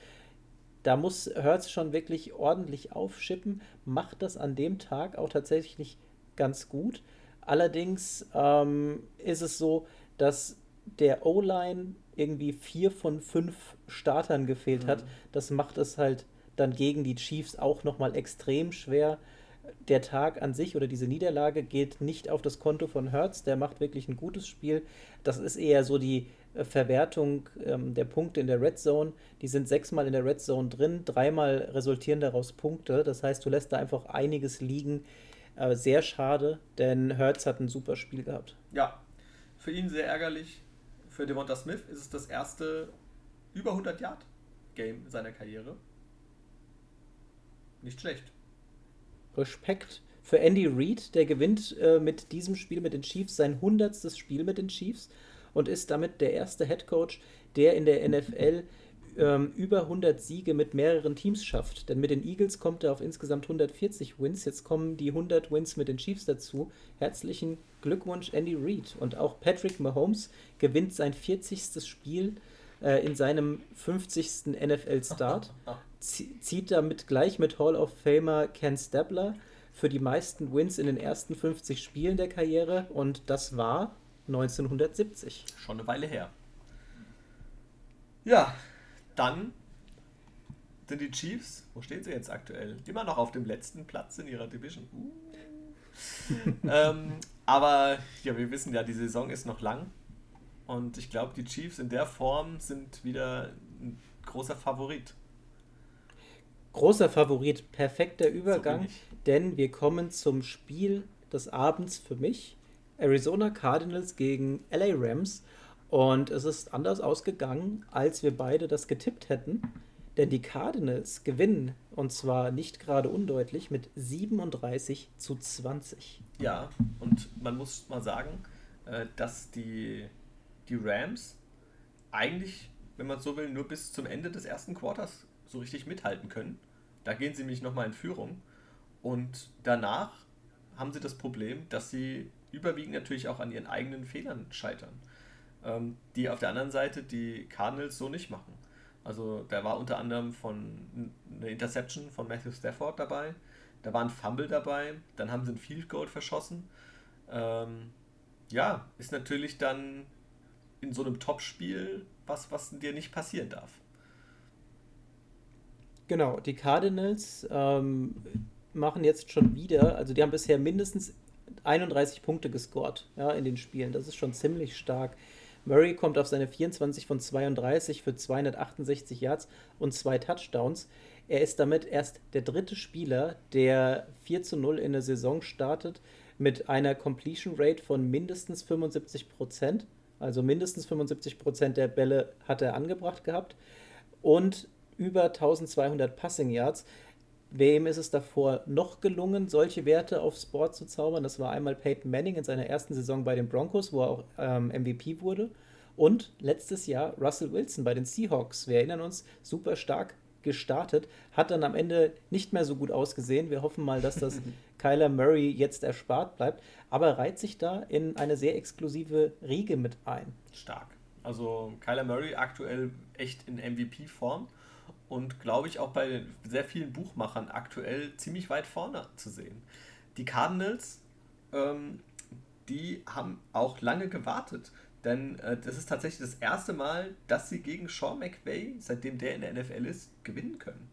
Da muss Hertz schon wirklich ordentlich aufschippen, macht das an dem Tag auch tatsächlich ganz gut. Allerdings ähm, ist es so, dass der O-Line irgendwie vier von fünf Startern gefehlt mhm. hat. Das macht es halt dann gegen die Chiefs auch nochmal extrem schwer. Der Tag an sich oder diese Niederlage geht nicht auf das Konto von Hertz, der macht wirklich ein gutes Spiel. Das ist eher so die Verwertung ähm, der Punkte in der Red Zone. Die sind sechsmal in der Red Zone drin, dreimal resultieren daraus Punkte. Das heißt, du lässt da einfach einiges liegen. Äh, sehr schade, denn Hertz hat ein super Spiel gehabt. Ja, für ihn sehr ärgerlich. Für Devonta Smith ist es das erste über 100 Yard Game seiner Karriere. Nicht schlecht. Respekt für Andy Reid, der gewinnt äh, mit diesem Spiel mit den Chiefs sein hundertstes Spiel mit den Chiefs und ist damit der erste Head Coach, der in der NFL ähm, über 100 Siege mit mehreren Teams schafft. Denn mit den Eagles kommt er auf insgesamt 140 Wins. Jetzt kommen die 100 Wins mit den Chiefs dazu. Herzlichen Glückwunsch, Andy Reid. Und auch Patrick Mahomes gewinnt sein 40. Spiel äh, in seinem 50. NFL-Start. Zieht damit gleich mit Hall of Famer Ken Stabler für die meisten Wins in den ersten 50 Spielen der Karriere. Und das war 1970. Schon eine Weile her. Ja, dann sind die Chiefs, wo stehen sie jetzt aktuell? Immer noch auf dem letzten Platz in ihrer Division. Uh. ähm, aber ja, wir wissen ja, die Saison ist noch lang. Und ich glaube, die Chiefs in der Form sind wieder ein großer Favorit. Großer Favorit, perfekter Übergang, so denn wir kommen zum Spiel des Abends für mich. Arizona Cardinals gegen LA Rams. Und es ist anders ausgegangen, als wir beide das getippt hätten. Denn die Cardinals gewinnen, und zwar nicht gerade undeutlich, mit 37 zu 20. Ja, und man muss mal sagen, äh, dass die, die Rams eigentlich, wenn man so will, nur bis zum Ende des ersten Quarters so richtig mithalten können. Da gehen sie nämlich nochmal in Führung. Und danach haben sie das Problem, dass sie überwiegend natürlich auch an ihren eigenen Fehlern scheitern, ähm, die auf der anderen Seite die Cardinals so nicht machen. Also da war unter anderem von eine Interception von Matthew Stafford dabei, da war ein Fumble dabei, dann haben sie ein Field Goal verschossen. Ähm, ja, ist natürlich dann in so einem Topspiel was, was dir nicht passieren darf. Genau, die Cardinals ähm, machen jetzt schon wieder, also die haben bisher mindestens 31 Punkte gescored ja, in den Spielen. Das ist schon ziemlich stark. Murray kommt auf seine 24 von 32 für 268 Yards und zwei Touchdowns. Er ist damit erst der dritte Spieler, der 4 zu 0 in der Saison startet mit einer Completion Rate von mindestens 75 Prozent. Also mindestens 75 Prozent der Bälle hat er angebracht gehabt und über 1200 Passing Yards. Wem ist es davor noch gelungen, solche Werte aufs Board zu zaubern? Das war einmal Peyton Manning in seiner ersten Saison bei den Broncos, wo er auch ähm, MVP wurde. Und letztes Jahr Russell Wilson bei den Seahawks. Wir erinnern uns, super stark gestartet, hat dann am Ende nicht mehr so gut ausgesehen. Wir hoffen mal, dass das Kyler Murray jetzt erspart bleibt, aber reiht sich da in eine sehr exklusive Riege mit ein. Stark. Also Kyler Murray aktuell echt in MVP-Form und glaube ich auch bei sehr vielen Buchmachern aktuell ziemlich weit vorne zu sehen. Die Cardinals, ähm, die haben auch lange gewartet, denn äh, das ist tatsächlich das erste Mal, dass sie gegen Sean McVay, seitdem der in der NFL ist, gewinnen können.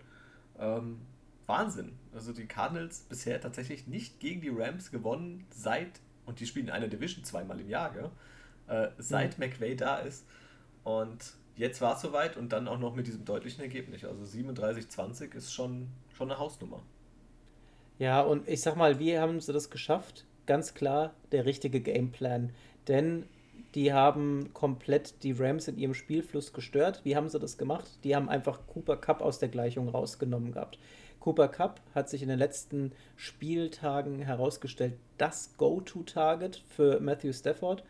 Ähm, Wahnsinn. Also die Cardinals bisher tatsächlich nicht gegen die Rams gewonnen seit, und die spielen in einer Division zweimal im Jahr? Äh, seit mhm. McVay da ist. Und jetzt war es soweit und dann auch noch mit diesem deutlichen Ergebnis. Also 37-20 ist schon, schon eine Hausnummer. Ja, und ich sag mal, wie haben sie das geschafft? Ganz klar der richtige Gameplan. Denn die haben komplett die Rams in ihrem Spielfluss gestört. Wie haben sie das gemacht? Die haben einfach Cooper Cup aus der Gleichung rausgenommen gehabt. Cooper Cup hat sich in den letzten Spieltagen herausgestellt, das Go-To-Target für Matthew Stafford.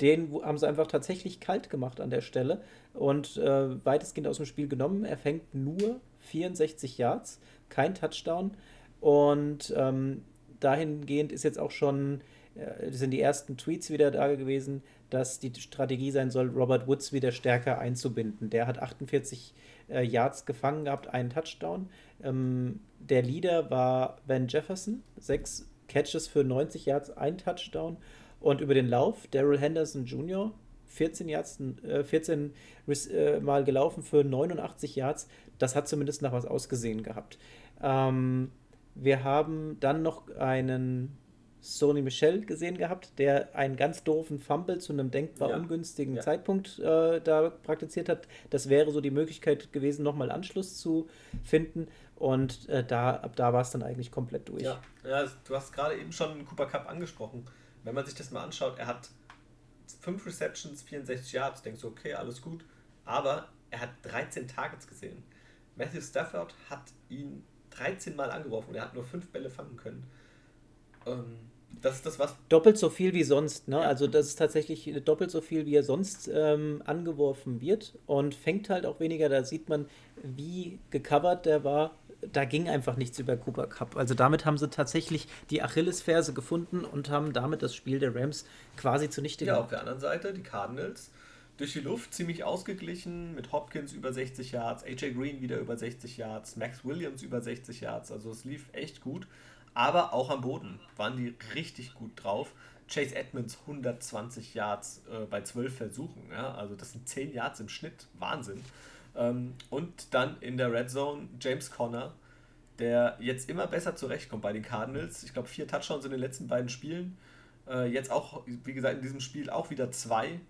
Den haben sie einfach tatsächlich kalt gemacht an der Stelle und äh, weitestgehend aus dem Spiel genommen. Er fängt nur 64 Yards, kein Touchdown. Und ähm, dahingehend ist jetzt auch schon, äh, sind die ersten Tweets wieder da gewesen, dass die Strategie sein soll, Robert Woods wieder stärker einzubinden. Der hat 48 äh, Yards gefangen gehabt, einen Touchdown. Ähm, der Leader war Ben Jefferson, sechs Catches für 90 Yards, ein Touchdown. Und über den Lauf Daryl Henderson Jr., 14, Yards, äh, 14 äh, Mal gelaufen für 89 Yards. Das hat zumindest nach was ausgesehen gehabt. Ähm, wir haben dann noch einen Sony Michel gesehen gehabt, der einen ganz doofen Fumble zu einem denkbar ja. ungünstigen ja. Zeitpunkt äh, da praktiziert hat. Das wäre so die Möglichkeit gewesen, nochmal Anschluss zu finden. Und äh, da, ab da war es dann eigentlich komplett durch. Ja, ja du hast gerade eben schon Cooper Cup angesprochen. Wenn man sich das mal anschaut, er hat 5 Receptions, 64 Yards, denkst du, okay, alles gut. Aber er hat 13 Targets gesehen. Matthew Stafford hat ihn 13 Mal angeworfen und er hat nur 5 Bälle fangen können. Ähm, das ist das, was. Doppelt so viel wie sonst, ne? Ja. Also das ist tatsächlich doppelt so viel, wie er sonst ähm, angeworfen wird und fängt halt auch weniger. Da sieht man, wie gecovert der war. Da ging einfach nichts über Cooper Cup. Also damit haben sie tatsächlich die Achillesferse gefunden und haben damit das Spiel der Rams quasi zunichte gemacht. Ja, auf der anderen Seite die Cardinals durch die Luft ziemlich ausgeglichen mit Hopkins über 60 Yards, AJ Green wieder über 60 Yards, Max Williams über 60 Yards. Also es lief echt gut. Aber auch am Boden waren die richtig gut drauf. Chase Edmonds 120 Yards äh, bei 12 Versuchen. Ja? Also das sind 10 Yards im Schnitt. Wahnsinn. Ähm, und dann in der Red Zone James Conner, der jetzt immer besser zurechtkommt bei den Cardinals. Ich glaube, vier Touchdowns in den letzten beiden Spielen. Äh, jetzt auch, wie gesagt, in diesem Spiel auch wieder zwei.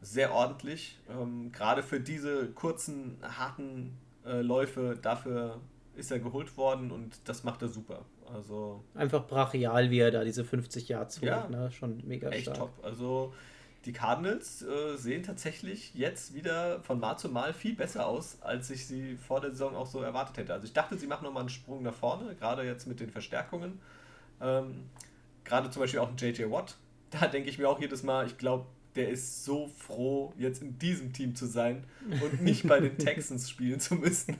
Sehr ordentlich. Ähm, Gerade für diese kurzen, harten äh, Läufe, dafür ist er geholt worden und das macht er super. Also Einfach brachial, wie er da diese 50 Yards holt, ja, ne? Schon mega echt stark. top. Also die Cardinals äh, sehen tatsächlich jetzt wieder von Mal zu Mal viel besser aus, als ich sie vor der Saison auch so erwartet hätte. Also ich dachte, sie machen nochmal einen Sprung nach vorne, gerade jetzt mit den Verstärkungen. Ähm, gerade zum Beispiel auch ein JJ Watt. Da denke ich mir auch jedes Mal, ich glaube, der ist so froh, jetzt in diesem Team zu sein und nicht bei den Texans spielen zu müssen.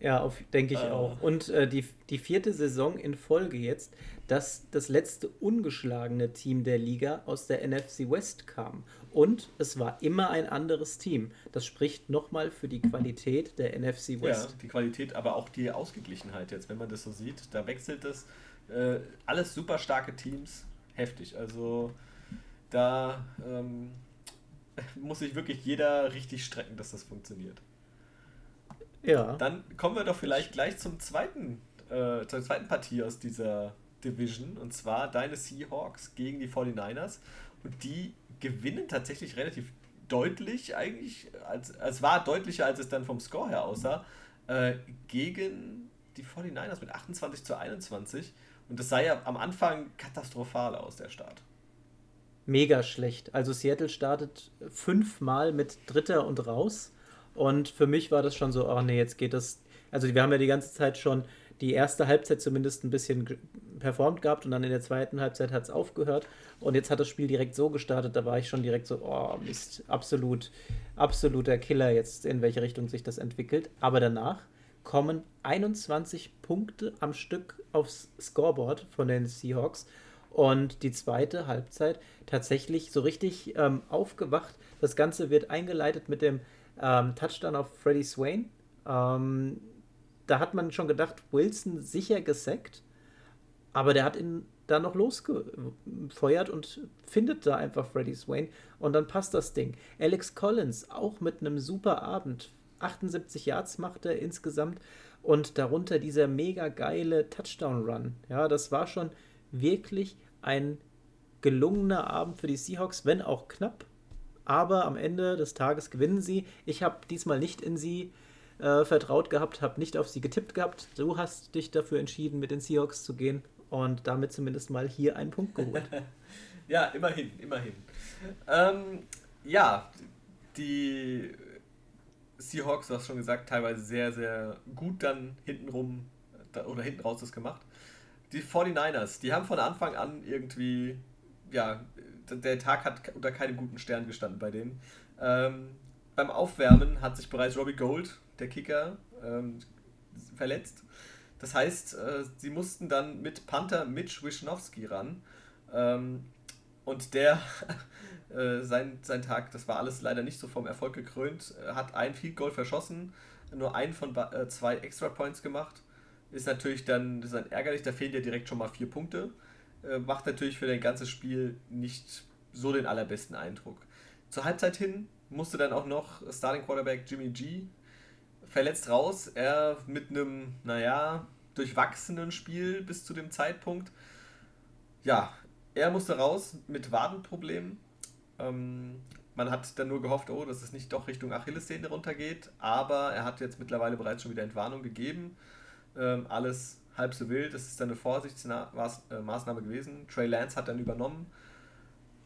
Ja, denke ich uh. auch. Und äh, die, die vierte Saison in Folge jetzt, dass das letzte ungeschlagene Team der Liga aus der NFC West kam. Und es war immer ein anderes Team. Das spricht nochmal für die Qualität der NFC West. Ja, die Qualität, aber auch die Ausgeglichenheit jetzt, wenn man das so sieht. Da wechselt es. Äh, alles super starke Teams. Heftig. Also da ähm, muss sich wirklich jeder richtig strecken, dass das funktioniert. Ja. Dann kommen wir doch vielleicht gleich zum zweiten, äh, zur zweiten Partie aus dieser Division. Und zwar deine Seahawks gegen die 49ers. Und die gewinnen tatsächlich relativ deutlich eigentlich. Als, es war deutlicher, als es dann vom Score her aussah. Äh, gegen die 49ers mit 28 zu 21. Und das sah ja am Anfang katastrophal aus, der Start. Mega schlecht. Also Seattle startet fünfmal mit Dritter und raus und für mich war das schon so, ach nee, jetzt geht das. Also wir haben ja die ganze Zeit schon die erste Halbzeit zumindest ein bisschen performt gehabt und dann in der zweiten Halbzeit hat es aufgehört. Und jetzt hat das Spiel direkt so gestartet, da war ich schon direkt so, oh Mist, absolut, absoluter Killer jetzt, in welche Richtung sich das entwickelt. Aber danach kommen 21 Punkte am Stück aufs Scoreboard von den Seahawks. Und die zweite Halbzeit tatsächlich so richtig ähm, aufgewacht. Das Ganze wird eingeleitet mit dem ähm, Touchdown auf Freddie Swain. Ähm, da hat man schon gedacht, Wilson sicher gesackt, aber der hat ihn da noch losgefeuert und findet da einfach Freddie Swain und dann passt das Ding. Alex Collins auch mit einem super Abend. 78 Yards macht er insgesamt und darunter dieser mega geile Touchdown-Run. Ja, das war schon wirklich ein gelungener Abend für die Seahawks, wenn auch knapp aber am Ende des Tages gewinnen sie. Ich habe diesmal nicht in sie äh, vertraut gehabt, habe nicht auf sie getippt gehabt. Du hast dich dafür entschieden, mit den Seahawks zu gehen und damit zumindest mal hier einen Punkt geholt. Ja, immerhin, immerhin. Ähm, ja, die Seahawks, du hast schon gesagt, teilweise sehr, sehr gut dann hintenrum oder hinten raus das gemacht. Die 49ers, die haben von Anfang an irgendwie, ja, der Tag hat unter keinem guten Stern gestanden bei denen. Ähm, beim Aufwärmen hat sich bereits Robbie Gold, der Kicker, ähm, verletzt. Das heißt, äh, sie mussten dann mit Panther Mitch Wischnowski ran. Ähm, und der, äh, sein, sein Tag, das war alles leider nicht so vom Erfolg gekrönt, hat ein Field Goal verschossen, nur einen von äh, zwei Extra Points gemacht. Ist natürlich dann, ist dann ärgerlich, da fehlen ja direkt schon mal vier Punkte. Äh, macht natürlich für das ganze Spiel nicht so den allerbesten Eindruck. Zur Halbzeit hin musste dann auch noch Starting Quarterback Jimmy G verletzt raus. Er mit einem, naja, durchwachsenen Spiel bis zu dem Zeitpunkt. Ja, er musste raus mit Wadenproblemen. Ähm, man hat dann nur gehofft, oh, dass es nicht doch Richtung Achillessehne runtergeht, aber er hat jetzt mittlerweile bereits schon wieder Entwarnung gegeben. Ähm, alles halb so wild, das ist dann eine Vorsichtsmaßnahme gewesen. Trey Lance hat dann übernommen,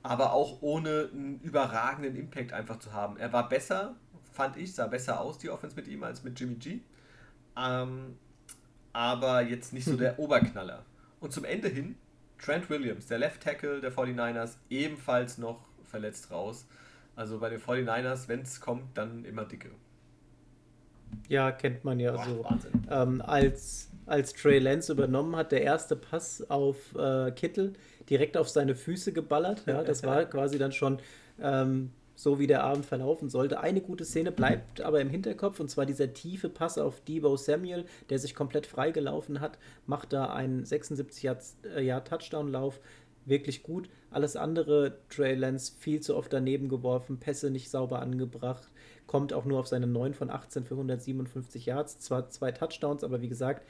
aber auch ohne einen überragenden Impact einfach zu haben. Er war besser, fand ich, sah besser aus, die Offense mit ihm, als mit Jimmy G. Ähm, aber jetzt nicht so der Oberknaller. Und zum Ende hin Trent Williams, der Left Tackle der 49ers, ebenfalls noch verletzt raus. Also bei den 49ers, wenn es kommt, dann immer dicke. Ja, kennt man ja Boah, so. Ähm, als, als Trey Lance übernommen hat, der erste Pass auf äh, Kittel direkt auf seine Füße geballert. Ja, das war quasi dann schon ähm, so wie der Abend verlaufen sollte. Eine gute Szene bleibt aber im Hinterkopf und zwar dieser tiefe Pass auf Debo Samuel, der sich komplett freigelaufen hat, macht da einen 76 Yard Touchdown-Lauf. Wirklich gut. Alles andere, Trey Lance viel zu oft daneben geworfen, Pässe nicht sauber angebracht, kommt auch nur auf seine 9 von 18 für 157 Yards. Zwar zwei Touchdowns, aber wie gesagt,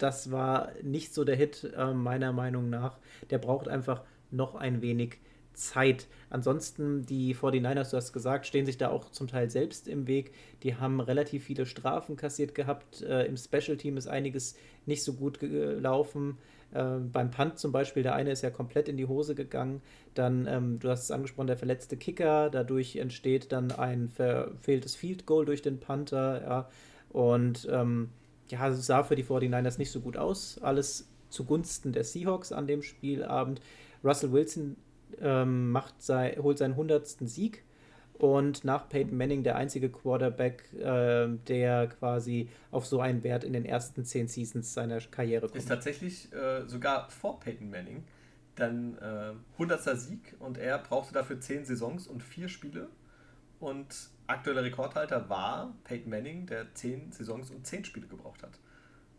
das war nicht so der Hit, äh, meiner Meinung nach. Der braucht einfach noch ein wenig Zeit. Ansonsten, die 49ers, du hast gesagt, stehen sich da auch zum Teil selbst im Weg. Die haben relativ viele Strafen kassiert gehabt. Äh, Im Special Team ist einiges nicht so gut gelaufen. Äh, beim Punt zum Beispiel, der eine ist ja komplett in die Hose gegangen. Dann, ähm, du hast es angesprochen, der verletzte Kicker. Dadurch entsteht dann ein verfehltes Field Goal durch den Panther. Ja. Und ähm, ja, es sah für die 49ers nicht so gut aus. Alles zugunsten der Seahawks an dem Spielabend. Russell Wilson ähm, macht sei, holt seinen 100. Sieg und nach Peyton Manning der einzige Quarterback, äh, der quasi auf so einen Wert in den ersten zehn Seasons seiner Karriere kommt. Ist tatsächlich äh, sogar vor Peyton Manning dann äh, 100. Sieg und er brauchte dafür zehn Saisons und vier Spiele. Und aktueller Rekordhalter war Peyton Manning, der zehn Saisons und zehn Spiele gebraucht hat.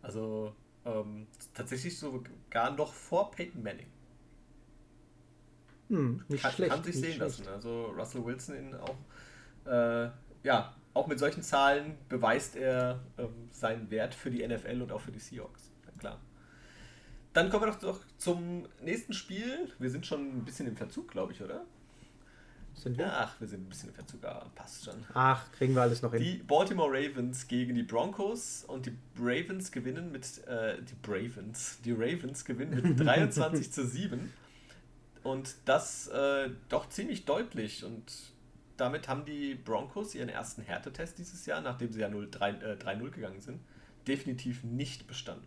Also ähm, tatsächlich sogar noch vor Peyton Manning. Hm, nicht kann, schlecht, kann sich sehen schlecht. lassen. Also Russell Wilson auch, äh, ja, auch mit solchen Zahlen beweist er ähm, seinen Wert für die NFL und auch für die Seahawks. Ja, klar. Dann kommen wir doch, doch zum nächsten Spiel. Wir sind schon ein bisschen im Verzug, glaube ich, oder? Sind wir? Ach, wir sind ein bisschen im Verzug, aber passt schon. Ach, kriegen wir alles noch hin. Die Baltimore Ravens gegen die Broncos und die Ravens gewinnen mit, äh, die Ravens, die Ravens gewinnen mit 23 zu 7. Und das äh, doch ziemlich deutlich. Und damit haben die Broncos ihren ersten Härtetest dieses Jahr, nachdem sie ja 3-0 äh, gegangen sind, definitiv nicht bestanden.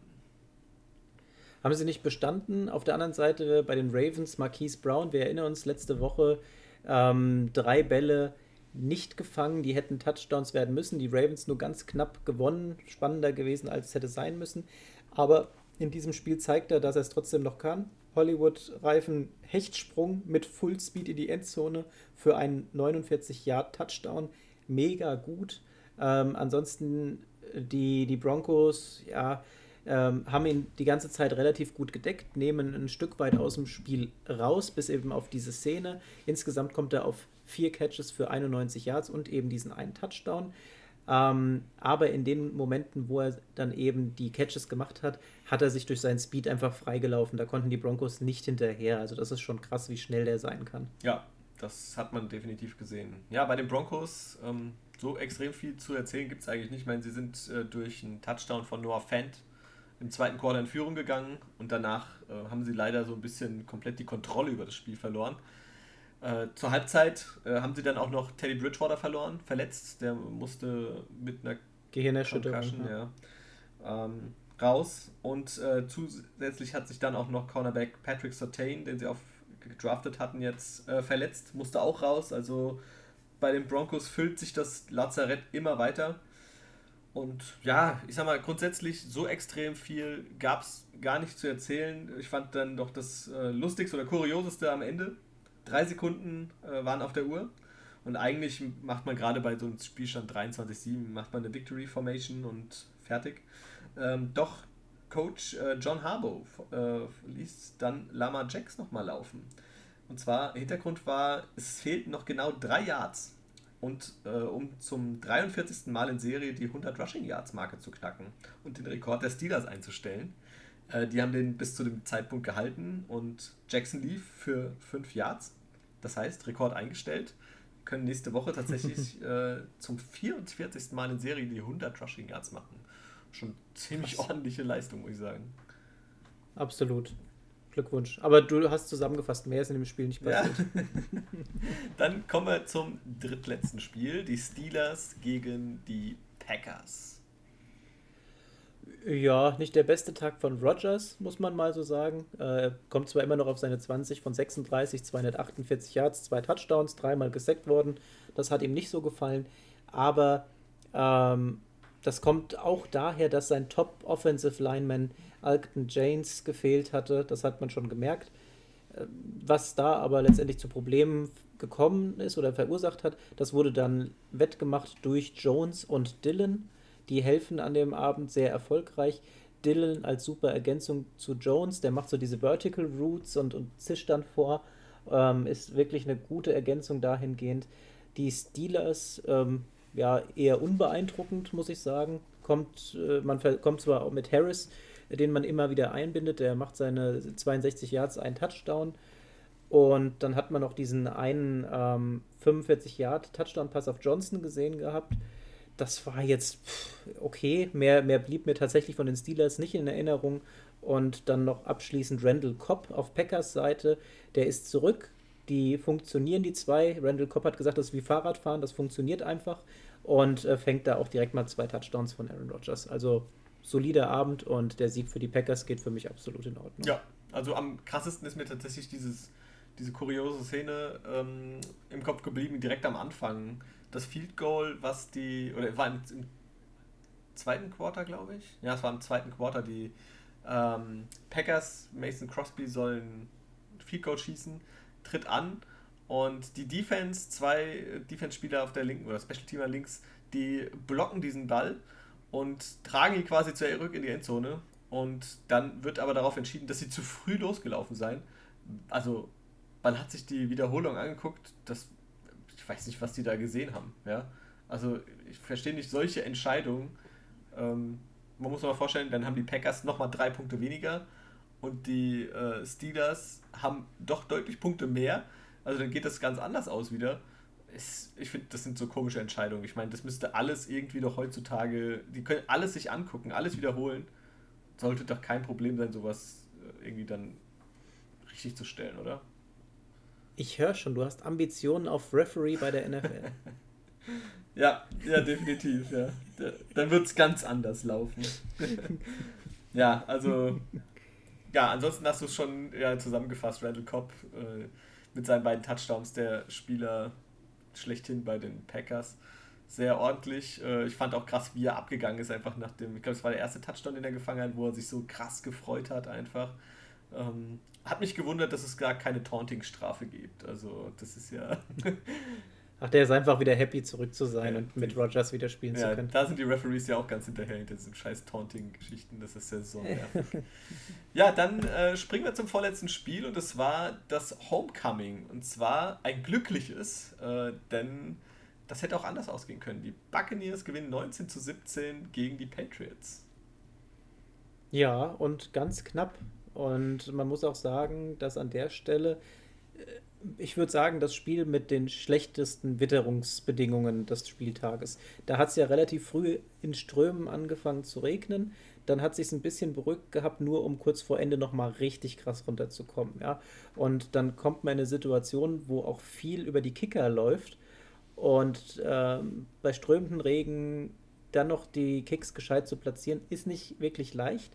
Haben sie nicht bestanden. Auf der anderen Seite bei den Ravens, Marquise Brown, wir erinnern uns, letzte Woche ähm, drei Bälle nicht gefangen, die hätten Touchdowns werden müssen. Die Ravens nur ganz knapp gewonnen, spannender gewesen, als es hätte sein müssen. Aber in diesem Spiel zeigt er, dass er es trotzdem noch kann. Hollywood-Reifen Hechtsprung mit Fullspeed in die Endzone für einen 49-Yard-Touchdown. Mega gut. Ähm, ansonsten äh, die, die Broncos, ja, ähm, haben ihn die ganze Zeit relativ gut gedeckt, nehmen ein Stück weit aus dem Spiel raus, bis eben auf diese Szene. Insgesamt kommt er auf vier Catches für 91 Yards und eben diesen einen Touchdown. Ähm, aber in den Momenten, wo er dann eben die Catches gemacht hat, hat er sich durch seinen Speed einfach freigelaufen. Da konnten die Broncos nicht hinterher. Also das ist schon krass, wie schnell der sein kann. Ja, das hat man definitiv gesehen. Ja, bei den Broncos ähm, so extrem viel zu erzählen gibt es eigentlich nicht. Ich meine, sie sind äh, durch einen Touchdown von Noah Fant im zweiten Quarter in Führung gegangen und danach äh, haben sie leider so ein bisschen komplett die Kontrolle über das Spiel verloren. Äh, zur Halbzeit äh, haben sie dann auch noch Teddy Bridgewater verloren, verletzt. Der musste mit einer Gehirnerschütterung ja. ja ähm, raus. Und äh, zusätzlich hat sich dann auch noch Cornerback Patrick Sertain, den sie auf gedraftet hatten, jetzt äh, verletzt, musste auch raus. Also bei den Broncos füllt sich das Lazarett immer weiter. Und ja, ich sag mal, grundsätzlich so extrem viel gab es gar nicht zu erzählen. Ich fand dann doch das äh, Lustigste oder Kurioseste am Ende. Drei Sekunden äh, waren auf der Uhr. Und eigentlich macht man gerade bei so einem Spielstand 23-7, macht man eine Victory Formation und fertig. Ähm, doch Coach äh, John Harbaugh äh, ließ dann Lama Jacks nochmal laufen. Und zwar, Hintergrund war, es fehlten noch genau drei Yards. Und äh, um zum 43. Mal in Serie die 100 Rushing Yards Marke zu knacken und den Rekord der Steelers einzustellen. Äh, die haben den bis zu dem Zeitpunkt gehalten und Jackson lief für 5 Yards. Das heißt, Rekord eingestellt. Können nächste Woche tatsächlich äh, zum 44. Mal in Serie die 100 Rushing Yards machen. Schon ziemlich Krass. ordentliche Leistung, muss ich sagen. Absolut. Glückwunsch. Aber du hast zusammengefasst, mehr ist in dem Spiel nicht passiert. Ja. Dann kommen wir zum drittletzten Spiel. Die Steelers gegen die Packers. Ja, nicht der beste Tag von Rogers, muss man mal so sagen. Äh, kommt zwar immer noch auf seine 20 von 36, 248 Yards, zwei Touchdowns, dreimal gesackt worden. Das hat ihm nicht so gefallen. Aber ähm, das kommt auch daher, dass sein Top Offensive Lineman Alton James gefehlt hatte. Das hat man schon gemerkt. Ähm, was da aber letztendlich zu Problemen gekommen ist oder verursacht hat, das wurde dann wettgemacht durch Jones und Dylan. Die helfen an dem Abend sehr erfolgreich. Dylan als super Ergänzung zu Jones, der macht so diese Vertical Routes und, und zischt dann vor. Ähm, ist wirklich eine gute Ergänzung dahingehend. Die Steelers ähm, ja, eher unbeeindruckend, muss ich sagen. Kommt, äh, man kommt zwar auch mit Harris, den man immer wieder einbindet, der macht seine 62 Yards, einen Touchdown. Und dann hat man noch diesen einen ähm, 45 Yard Touchdown-Pass auf Johnson gesehen gehabt. Das war jetzt okay. Mehr, mehr blieb mir tatsächlich von den Steelers nicht in Erinnerung. Und dann noch abschließend Randall Cobb auf Packers Seite. Der ist zurück, die funktionieren, die zwei. Randall Cobb hat gesagt, das ist wie Fahrradfahren, das funktioniert einfach. Und äh, fängt da auch direkt mal zwei Touchdowns von Aaron Rodgers. Also solider Abend und der Sieg für die Packers geht für mich absolut in Ordnung. Ja, also am krassesten ist mir tatsächlich dieses, diese kuriose Szene ähm, im Kopf geblieben, direkt am Anfang. Das Field Goal, was die, oder war im, im zweiten Quarter, glaube ich. Ja, es war im zweiten Quarter. Die ähm, Packers, Mason Crosby sollen Field Goal schießen tritt an und die Defense, zwei Defense-Spieler auf der linken oder Special-Teamer links, die blocken diesen Ball und tragen ihn quasi zurück in die Endzone. Und dann wird aber darauf entschieden, dass sie zu früh losgelaufen seien. Also, man hat sich die Wiederholung angeguckt, das, weiß nicht, was die da gesehen haben. Ja? Also, ich verstehe nicht solche Entscheidungen. Ähm, man muss sich mal vorstellen, dann haben die Packers nochmal drei Punkte weniger und die äh, Steelers haben doch deutlich Punkte mehr. Also dann geht das ganz anders aus wieder. Es, ich finde, das sind so komische Entscheidungen. Ich meine, das müsste alles irgendwie doch heutzutage, die können alles sich angucken, alles wiederholen. Sollte doch kein Problem sein, sowas äh, irgendwie dann richtig zu stellen, oder? Ich höre schon, du hast Ambitionen auf Referee bei der NFL. ja, ja, definitiv, ja. Dann wird es ganz anders laufen. ja, also ja, ansonsten hast du es schon ja, zusammengefasst. Randall Cobb äh, mit seinen beiden Touchdowns, der Spieler schlechthin bei den Packers. Sehr ordentlich. Äh, ich fand auch krass, wie er abgegangen ist, einfach nach dem, ich glaube, es war der erste Touchdown, den er gefangen hat, wo er sich so krass gefreut hat, einfach. Ähm, hat mich gewundert, dass es gar keine Taunting-Strafe gibt. Also, das ist ja. Ach, der ist einfach wieder happy, zurück zu sein ja, und mit Rogers wieder spielen ja, zu können. Da sind die Referees ja auch ganz hinterher hinter diesen scheiß Taunting-Geschichten. Das ist ja so nervig. ja, dann äh, springen wir zum vorletzten Spiel und es war das Homecoming. Und zwar ein glückliches, äh, denn das hätte auch anders ausgehen können. Die Buccaneers gewinnen 19 zu 17 gegen die Patriots. Ja, und ganz knapp. Und man muss auch sagen, dass an der Stelle ich würde sagen, das Spiel mit den schlechtesten Witterungsbedingungen des Spieltages. Da hat es ja relativ früh in Strömen angefangen zu regnen. Dann hat es sich ein bisschen beruhigt gehabt, nur um kurz vor Ende nochmal richtig krass runterzukommen. Ja? Und dann kommt man in eine Situation, wo auch viel über die Kicker läuft. Und ähm, bei strömenden Regen dann noch die Kicks gescheit zu platzieren, ist nicht wirklich leicht.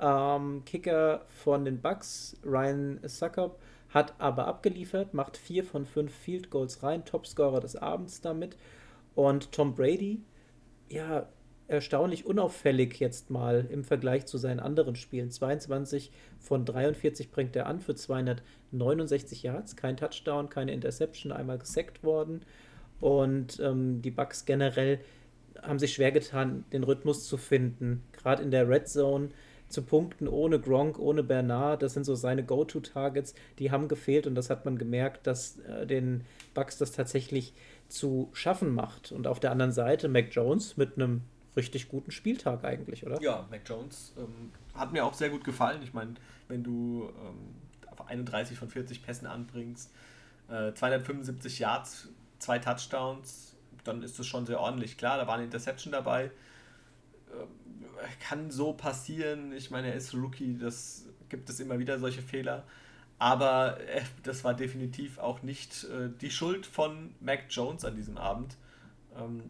Ähm, Kicker von den Bucks, Ryan Suckup, hat aber abgeliefert, macht vier von fünf Field Goals rein, Topscorer des Abends damit. Und Tom Brady, ja, erstaunlich unauffällig jetzt mal im Vergleich zu seinen anderen Spielen. 22 von 43 bringt er an für 269 Yards, kein Touchdown, keine Interception, einmal gesackt worden. Und ähm, die Bucks generell haben sich schwer getan, den Rhythmus zu finden. Gerade in der Red Zone zu punkten ohne Gronk, ohne Bernard. Das sind so seine Go-To-Targets, die haben gefehlt und das hat man gemerkt, dass äh, den Bucks das tatsächlich zu schaffen macht. Und auf der anderen Seite Mac Jones mit einem richtig guten Spieltag eigentlich, oder? Ja, Mac Jones ähm, hat mir auch sehr gut gefallen. Ich meine, wenn du ähm, auf 31 von 40 Pässen anbringst, äh, 275 Yards, zwei Touchdowns, dann ist das schon sehr ordentlich. Klar, da war eine Interception dabei. Kann so passieren. Ich meine, er ist Rookie, das gibt es immer wieder solche Fehler. Aber äh, das war definitiv auch nicht äh, die Schuld von Mac Jones an diesem Abend. Ähm,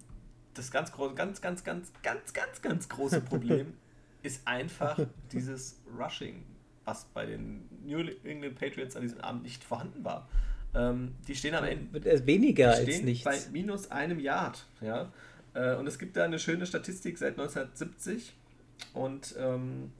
das ganz große, ganz, ganz, ganz, ganz, ganz, ganz große Problem ist einfach dieses Rushing, was bei den New England Patriots an diesem Abend nicht vorhanden war. Ähm, die stehen am Ende. Weniger die stehen als nichts. Bei minus einem Yard. Ja? Äh, und es gibt da eine schöne Statistik seit 1970. Und ähm,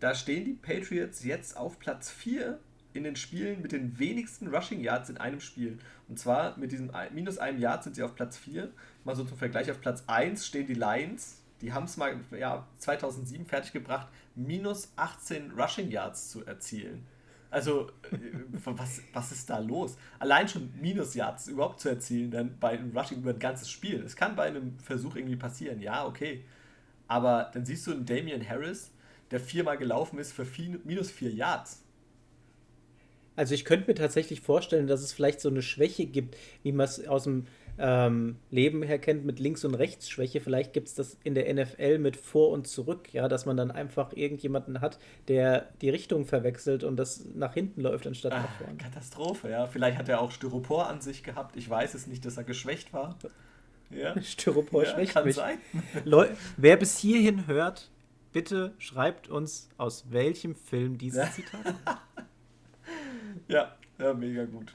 da stehen die Patriots jetzt auf Platz 4 in den Spielen mit den wenigsten Rushing Yards in einem Spiel. Und zwar mit diesem minus einem Yard sind sie auf Platz 4. Mal so zum Vergleich, auf Platz 1 stehen die Lions. Die haben es mal ja, 2007 fertiggebracht, minus 18 Rushing Yards zu erzielen. Also, äh, was, was ist da los? Allein schon Minus Yards überhaupt zu erzielen, dann bei einem Rushing über ein ganzes Spiel. Es kann bei einem Versuch irgendwie passieren, ja, okay. Aber dann siehst du einen Damian Harris, der viermal gelaufen ist für vier, minus vier Yards. Also ich könnte mir tatsächlich vorstellen, dass es vielleicht so eine Schwäche gibt, wie man es aus dem ähm, Leben her kennt mit Links- und Rechtsschwäche. Vielleicht gibt es das in der NFL mit Vor- und Zurück, ja, dass man dann einfach irgendjemanden hat, der die Richtung verwechselt und das nach hinten läuft anstatt Ach, nach vorne. Katastrophe, ja. Vielleicht hat er auch Styropor an sich gehabt. Ich weiß es nicht, dass er geschwächt war. Ja. Styropor ja, schwächt kann mich. Sein. Leu wer bis hierhin hört, bitte schreibt uns, aus welchem Film dieses Zitat kommt. ja, ja, mega gut.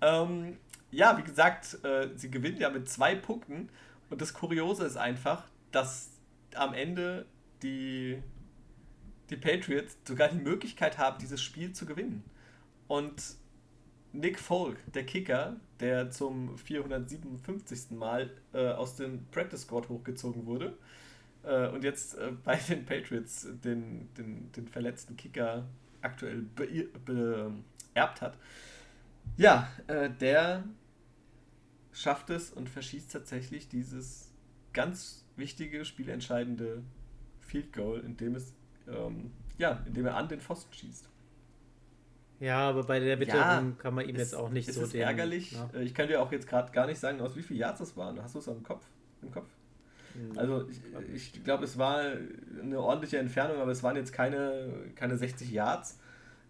Ähm, ja, wie gesagt, äh, sie gewinnen ja mit zwei Punkten. Und das Kuriose ist einfach, dass am Ende die, die Patriots sogar die Möglichkeit haben, dieses Spiel zu gewinnen. Und Nick Folk, der Kicker, der zum 457. Mal äh, aus dem Practice Squad hochgezogen wurde äh, und jetzt äh, bei den Patriots den, den, den verletzten Kicker aktuell beerbt hat. Ja, äh, der schafft es und verschießt tatsächlich dieses ganz wichtige, spielentscheidende Field Goal, indem es ähm, ja, indem er an den Pfosten schießt. Ja, aber bei der Witterung ja, kann man ihm jetzt auch nicht so. Ist den, ärgerlich. Ja. Äh, ich kann dir auch jetzt gerade gar nicht sagen, aus wie viel Yards das waren. Hast du es am Kopf? Im Kopf? Hm, also ich, ich glaube, es war eine ordentliche Entfernung, aber es waren jetzt keine, keine 60 Yards.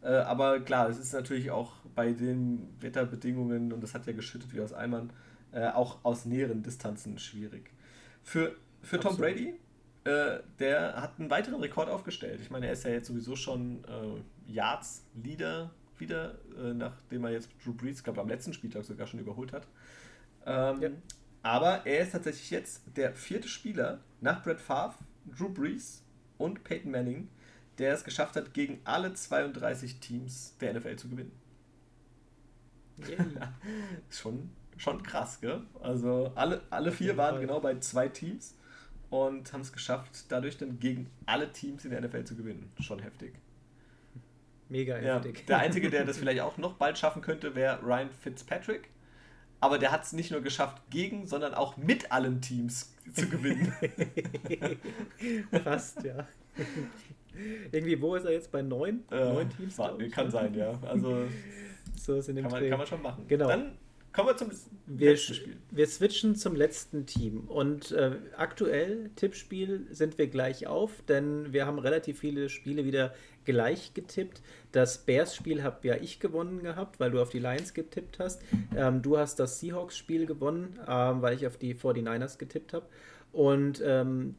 Äh, aber klar, es ist natürlich auch bei den Wetterbedingungen, und das hat ja geschüttet wie aus Eimern, äh, auch aus näheren Distanzen schwierig. Für, für Tom Brady, der hat einen weiteren Rekord aufgestellt. Ich meine, er ist ja jetzt sowieso schon Yards-Leader wieder, äh, nachdem er jetzt Drew Brees, glaube am letzten Spieltag sogar schon überholt hat. Ähm, ja. Aber er ist tatsächlich jetzt der vierte Spieler nach Brett Favre, Drew Brees und Peyton Manning, der es geschafft hat, gegen alle 32 Teams der NFL zu gewinnen. Yeah. schon, schon krass, gell? Also alle, alle vier waren genau bei zwei Teams und haben es geschafft, dadurch dann gegen alle Teams in der NFL zu gewinnen. Schon heftig. Mega heftig. Ja, der Einzige, der das vielleicht auch noch bald schaffen könnte, wäre Ryan Fitzpatrick. Aber der hat es nicht nur geschafft, gegen, sondern auch mit allen Teams zu gewinnen. Fast, ja. Irgendwie, wo ist er jetzt? Bei neun? Äh, neun Teams? War, kann sein, ja. Also So ist in dem kann, man, kann man schon machen. Genau. Dann kommen wir zum wir, letzten Spiel. Wir switchen zum letzten Team. Und äh, aktuell, Tippspiel, sind wir gleich auf, denn wir haben relativ viele Spiele wieder gleich getippt. Das Bears-Spiel habe ja ich gewonnen gehabt, weil du auf die Lions getippt hast. Ähm, du hast das Seahawks-Spiel gewonnen, ähm, weil ich auf die 49ers getippt habe. Und ähm,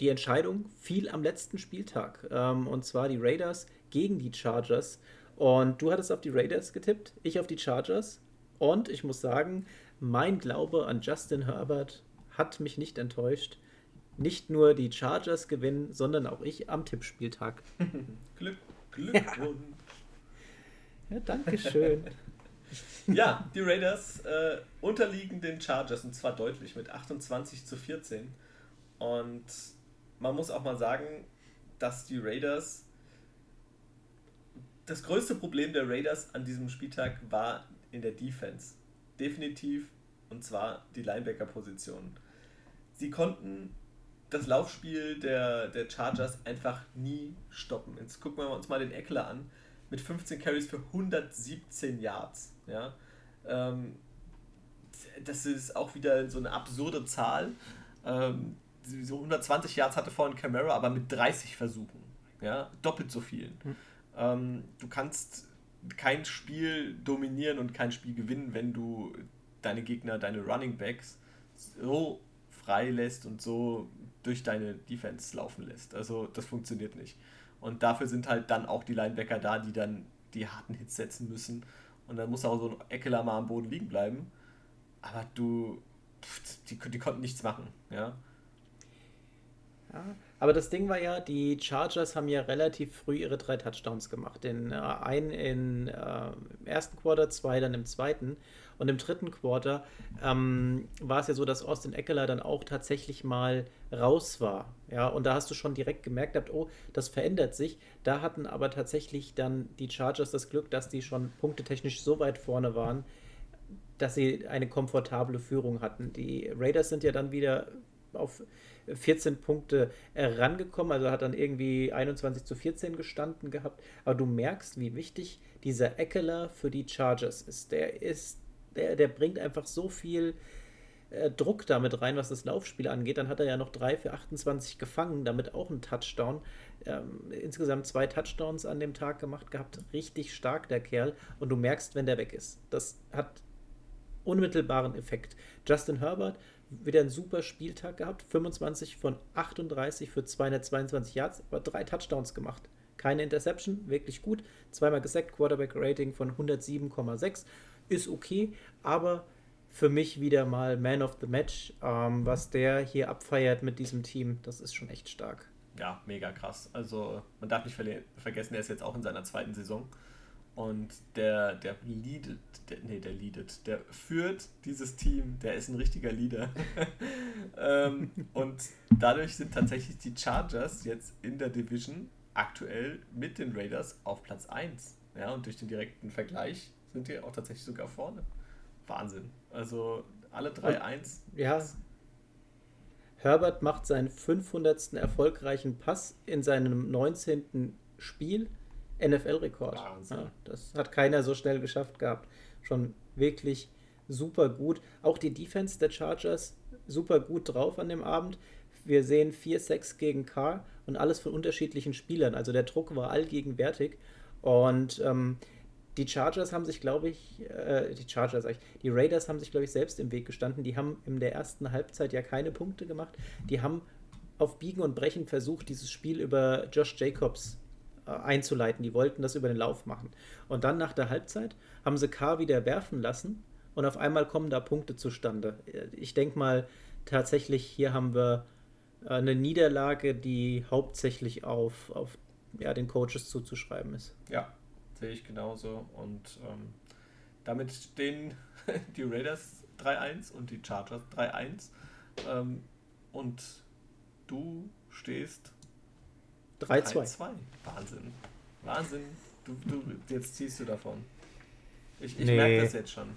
die Entscheidung fiel am letzten Spieltag. Ähm, und zwar die Raiders gegen die Chargers. Und du hattest auf die Raiders getippt, ich auf die Chargers. Und ich muss sagen, mein Glaube an Justin Herbert hat mich nicht enttäuscht. Nicht nur die Chargers gewinnen, sondern auch ich am Tippspieltag. Glück, Glückwunsch. Ja, ja danke schön. ja, die Raiders äh, unterliegen den Chargers und zwar deutlich mit 28 zu 14. Und man muss auch mal sagen, dass die Raiders. Das größte Problem der Raiders an diesem Spieltag war in der Defense. Definitiv. Und zwar die Linebacker-Position. Sie konnten das Laufspiel der, der Chargers einfach nie stoppen. Jetzt gucken wir uns mal den Eckler an. Mit 15 Carries für 117 Yards. Ja? Ähm, das ist auch wieder so eine absurde Zahl. Ähm, so 120 Yards hatte vorhin Camara, aber mit 30 Versuchen. Ja? Doppelt so viel. Mhm. Ähm, du kannst kein Spiel dominieren und kein Spiel gewinnen, wenn du deine Gegner, deine Running Backs so frei lässt und so durch deine Defense laufen lässt. Also das funktioniert nicht. Und dafür sind halt dann auch die Linebacker da, die dann die harten Hits setzen müssen. Und dann muss auch so ein Eckler mal am Boden liegen bleiben. Aber du, die, die konnten nichts machen, ja. Ja, aber das Ding war ja, die Chargers haben ja relativ früh ihre drei Touchdowns gemacht. Den, äh, einen in, äh, im ersten Quarter, zwei dann im zweiten. Und im dritten Quarter ähm, war es ja so, dass Austin Eckler dann auch tatsächlich mal raus war. Ja, und da hast du schon direkt gemerkt, oh, das verändert sich. Da hatten aber tatsächlich dann die Chargers das Glück, dass die schon punktetechnisch so weit vorne waren, dass sie eine komfortable Führung hatten. Die Raiders sind ja dann wieder auf 14 Punkte rangekommen, also hat dann irgendwie 21 zu 14 gestanden gehabt. Aber du merkst, wie wichtig dieser Eckler für die Chargers ist. Der ist, der, der bringt einfach so viel äh, Druck damit rein, was das Laufspiel angeht. Dann hat er ja noch 3 für 28 gefangen, damit auch ein Touchdown. Ähm, insgesamt zwei Touchdowns an dem Tag gemacht gehabt. Richtig stark, der Kerl. Und du merkst, wenn der weg ist. Das hat unmittelbaren Effekt. Justin Herbert wieder einen super Spieltag gehabt. 25 von 38 für 222 Yards, aber drei Touchdowns gemacht. Keine Interception, wirklich gut. Zweimal gesackt, Quarterback-Rating von 107,6. Ist okay, aber für mich wieder mal Man of the Match. Ähm, was der hier abfeiert mit diesem Team, das ist schon echt stark. Ja, mega krass. Also man darf nicht vergessen, er ist jetzt auch in seiner zweiten Saison. Und der, der leadet, der, nee, der leadet, der führt dieses Team, der ist ein richtiger Leader. ähm, und dadurch sind tatsächlich die Chargers jetzt in der Division aktuell mit den Raiders auf Platz 1. Ja, und durch den direkten Vergleich sind die auch tatsächlich sogar vorne. Wahnsinn. Also alle 3-1. Ja. Herbert macht seinen 500. erfolgreichen Pass in seinem 19. Spiel NFL-Rekord. Ja, das hat keiner so schnell geschafft gehabt. Schon wirklich super gut. Auch die Defense der Chargers super gut drauf an dem Abend. Wir sehen 4-6 gegen Carr und alles von unterschiedlichen Spielern. Also der Druck war allgegenwärtig. Und ähm, die Chargers haben sich, glaube ich, äh, die Chargers, die Raiders haben sich, glaube ich, selbst im Weg gestanden. Die haben in der ersten Halbzeit ja keine Punkte gemacht. Die haben auf Biegen und Brechen versucht, dieses Spiel über Josh Jacobs äh, einzuleiten. Die wollten das über den Lauf machen. Und dann nach der Halbzeit haben sie K wieder werfen lassen und auf einmal kommen da Punkte zustande. Ich denke mal, tatsächlich hier haben wir eine Niederlage, die hauptsächlich auf, auf ja, den Coaches zuzuschreiben ist. Ja, sehe ich genauso. Und ähm, damit stehen die Raiders 3-1 und die Chargers 3-1. Ähm, und du stehst 3-2. Wahnsinn. Wahnsinn. Du, du, jetzt ziehst du davon. Ich, ich nee. merke das jetzt schon.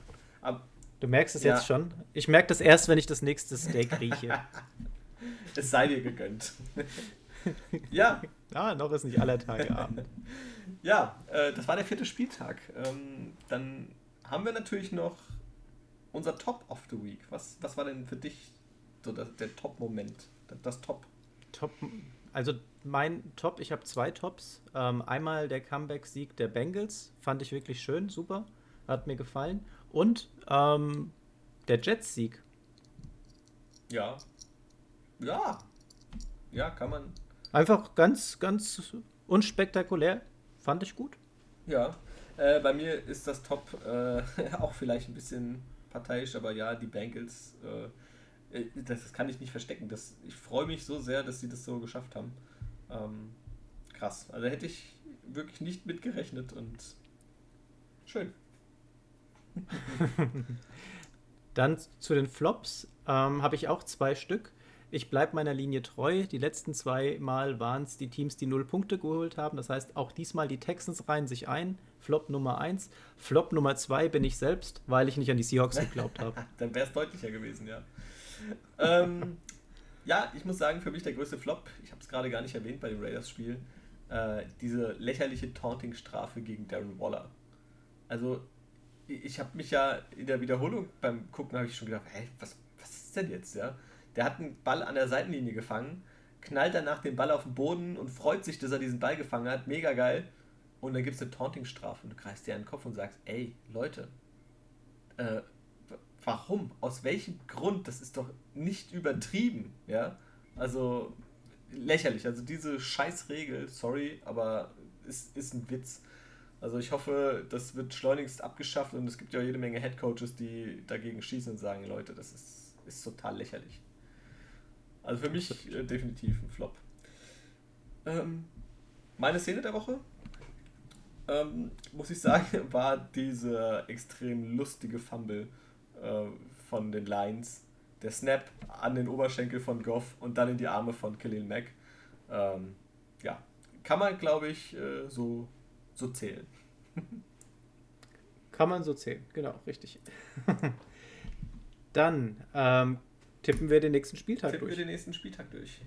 Ab, du merkst es ja. jetzt schon? Ich merke das erst, wenn ich das nächste Steak rieche. es sei dir gegönnt. ja. Ah, noch ist nicht aller Tage Abend. ja, äh, das war der vierte Spieltag. Ähm, dann haben wir natürlich noch unser Top of the Week. Was, was war denn für dich so das, der Top-Moment? Das, das Top? Top. Also mein Top, ich habe zwei Tops. Ähm, einmal der Comeback-Sieg der Bengals, fand ich wirklich schön, super, hat mir gefallen. Und ähm, der Jets-Sieg. Ja. Ja. Ja, kann man. Einfach ganz, ganz unspektakulär. Fand ich gut. Ja. Äh, bei mir ist das Top äh, auch vielleicht ein bisschen parteiisch, aber ja, die Bengals, äh, äh, das, das, kann ich nicht verstecken. Das, ich freue mich so sehr, dass sie das so geschafft haben. Ähm, krass. Also hätte ich wirklich nicht mitgerechnet und schön. Dann zu den Flops ähm, habe ich auch zwei Stück. Ich bleibe meiner Linie treu. Die letzten zwei Mal waren es die Teams, die null Punkte geholt haben. Das heißt, auch diesmal die Texans reihen sich ein. Flop Nummer eins. Flop Nummer zwei bin ich selbst, weil ich nicht an die Seahawks geglaubt habe. Dann wäre es deutlicher gewesen, ja. ähm, ja, ich muss sagen, für mich der größte Flop, ich habe es gerade gar nicht erwähnt bei dem Raiders-Spiel, äh, diese lächerliche Taunting-Strafe gegen Darren Waller. Also, ich habe mich ja in der Wiederholung beim Gucken habe ich schon gedacht, hey, was, was ist denn jetzt, ja? Der hat einen Ball an der Seitenlinie gefangen, knallt danach den Ball auf den Boden und freut sich, dass er diesen Ball gefangen hat, mega geil. Und dann gibt es eine Taunting-Strafe und du greifst dir an den Kopf und sagst, ey, Leute, äh, warum? Aus welchem Grund? Das ist doch nicht übertrieben, ja? Also lächerlich. Also diese Scheißregel, sorry, aber ist, ist ein Witz. Also ich hoffe, das wird schleunigst abgeschafft und es gibt ja jede Menge Headcoaches, die dagegen schießen und sagen, Leute, das ist, ist total lächerlich. Also für mich äh, definitiv ein Flop. Ähm, meine Szene der Woche, ähm, muss ich sagen, war diese extrem lustige Fumble äh, von den Lions. Der Snap an den Oberschenkel von Goff und dann in die Arme von Khalil Mack. Ähm, ja, kann man, glaube ich, äh, so so zählen. Kann man so zählen, genau, richtig. Dann ähm, tippen wir den nächsten Spieltag tippen durch. Tippen wir den nächsten Spieltag durch.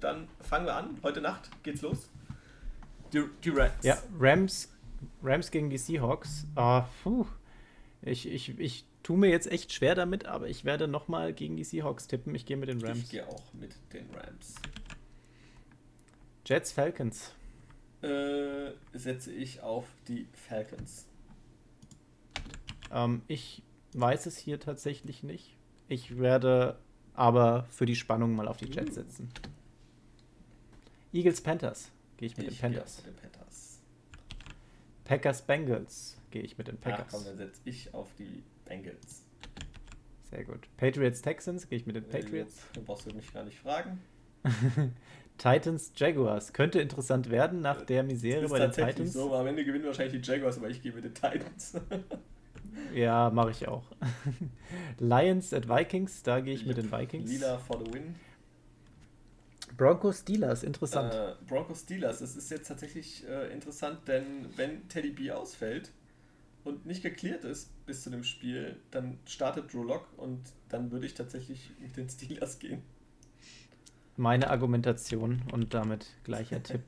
Dann fangen wir an. Heute Nacht geht's los. Die, die Rams. Ja, Rams, Rams gegen die Seahawks. Uh, puh. Ich, ich, ich tue mir jetzt echt schwer damit, aber ich werde nochmal gegen die Seahawks tippen. Ich gehe mit den Rams. Ich gehe auch mit den Rams. Jets Falcons äh, setze ich auf die Falcons. Ähm, ich weiß es hier tatsächlich nicht. Ich werde aber für die Spannung mal auf die Jets setzen. Eagles Panthers gehe ich mit ich den Panthers. Mit den Panthers. Packers Bengals gehe ich mit den Packers. Ach komm, dann setze ich auf die Bengals. Sehr gut. Patriots Texans gehe ich mit den äh, Patriots. Dann brauchst du mich gar nicht fragen. Titans Jaguars. Könnte interessant werden nach der Misere bei den Titans. so, am Ende gewinnen wahrscheinlich die Jaguars, aber ich gehe mit den Titans. ja, mache ich auch. Lions at Vikings, da gehe ich yep. mit den Vikings. Lila for the win. Broncos Steelers, interessant. Äh, Broncos Steelers, das ist jetzt tatsächlich äh, interessant, denn wenn Teddy B ausfällt und nicht geklärt ist bis zu dem Spiel, dann startet Drew Lock und dann würde ich tatsächlich mit den Steelers gehen meine Argumentation und damit gleicher Tipp.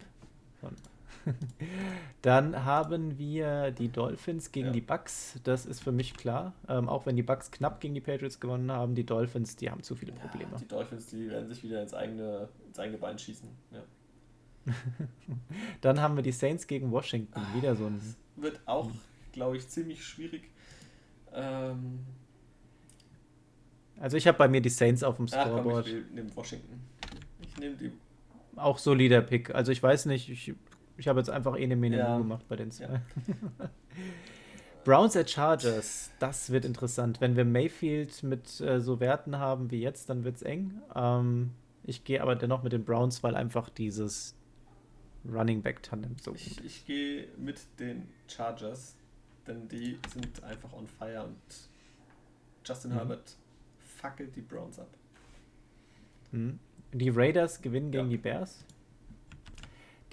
Von. Dann haben wir die Dolphins gegen ja. die Bucks. Das ist für mich klar. Ähm, auch wenn die Bucks knapp gegen die Patriots gewonnen haben, die Dolphins, die haben zu viele Probleme. Ja, die Dolphins, die werden sich wieder ins eigene, ins eigene Bein schießen. Ja. Dann haben wir die Saints gegen Washington. Wieder so ein. Wird auch, glaube ich, ziemlich schwierig. Ähm, also ich habe bei mir die Saints auf dem Scoreboard. Ach, komm, ich nehme Washington. Ich nehme die. Auch solider Pick. Also ich weiß nicht, ich, ich habe jetzt einfach eh eine Mene ja. gemacht bei den zwei. Ja. Browns at Chargers, das wird interessant. Wenn wir Mayfield mit äh, so Werten haben wie jetzt, dann wird es eng. Ähm, ich gehe aber dennoch mit den Browns, weil einfach dieses Running Back Tandem so ich, gut Ich gehe mit den Chargers, denn die sind einfach on fire und Justin mhm. Herbert fackelt die Browns ab. Mhm. Die Raiders gewinnen gegen ja. die Bears.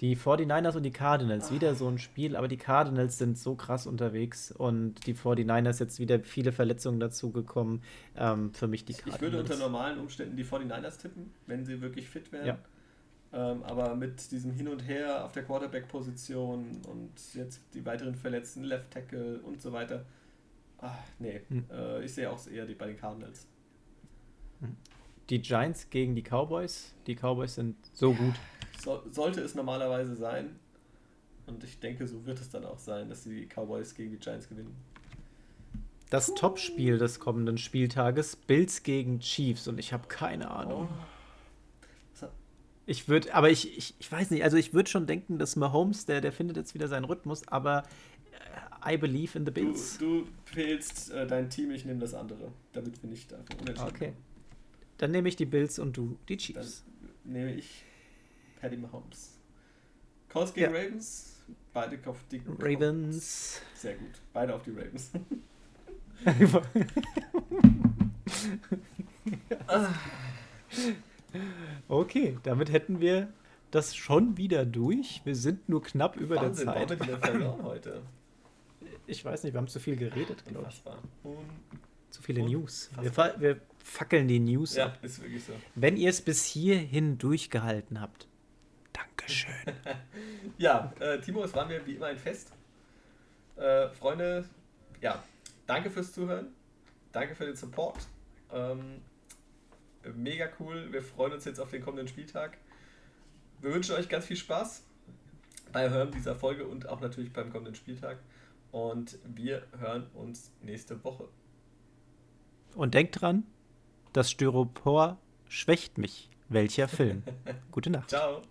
Die 49ers und die Cardinals, wieder so ein Spiel, aber die Cardinals sind so krass unterwegs und die 49ers jetzt wieder viele Verletzungen dazugekommen. Ähm, für mich die Cardinals. Ich würde unter normalen Umständen die 49ers tippen, wenn sie wirklich fit wären. Ja. Ähm, aber mit diesem Hin und Her auf der Quarterback-Position und jetzt die weiteren Verletzten, Left Tackle und so weiter. Ach, nee, hm. äh, ich sehe auch eher die, bei den Cardinals. Hm. Die Giants gegen die Cowboys. Die Cowboys sind so gut. So, sollte es normalerweise sein. Und ich denke, so wird es dann auch sein, dass die Cowboys gegen die Giants gewinnen. Das Topspiel des kommenden Spieltages, Bills gegen Chiefs. Und ich habe keine Ahnung. Oh. Ich würde, aber ich, ich, ich weiß nicht, also ich würde schon denken, dass Mahomes, der, der findet jetzt wieder seinen Rhythmus, aber äh, I believe in the Bills. Du, du fehlst äh, dein Team, ich nehme das andere, damit wir nicht dafür unentschieden Okay. Dann nehme ich die Bills und du die Chiefs. Dann nehme ich Paddy Mahomes. Colts gegen ja. Ravens, beide auf die Ravens. Sehr gut, beide auf die Ravens. okay, damit hätten wir das schon wieder durch. Wir sind nur knapp über Wahnsinn, der Zeit. Warum verloren heute? Ich weiß nicht, wir haben zu viel geredet, glaube ich. Zu viele News. Wir, wir, fackeln die News ja, ab. ist wirklich so. Wenn ihr es bis hierhin durchgehalten habt, Dankeschön. ja, äh, Timo, es war mir wie immer ein Fest. Äh, Freunde, ja, danke fürs Zuhören. Danke für den Support. Ähm, mega cool. Wir freuen uns jetzt auf den kommenden Spieltag. Wir wünschen euch ganz viel Spaß bei Hören dieser Folge und auch natürlich beim kommenden Spieltag. Und wir hören uns nächste Woche. Und denkt dran, das Styropor schwächt mich. Welcher Film? Gute Nacht. Ciao.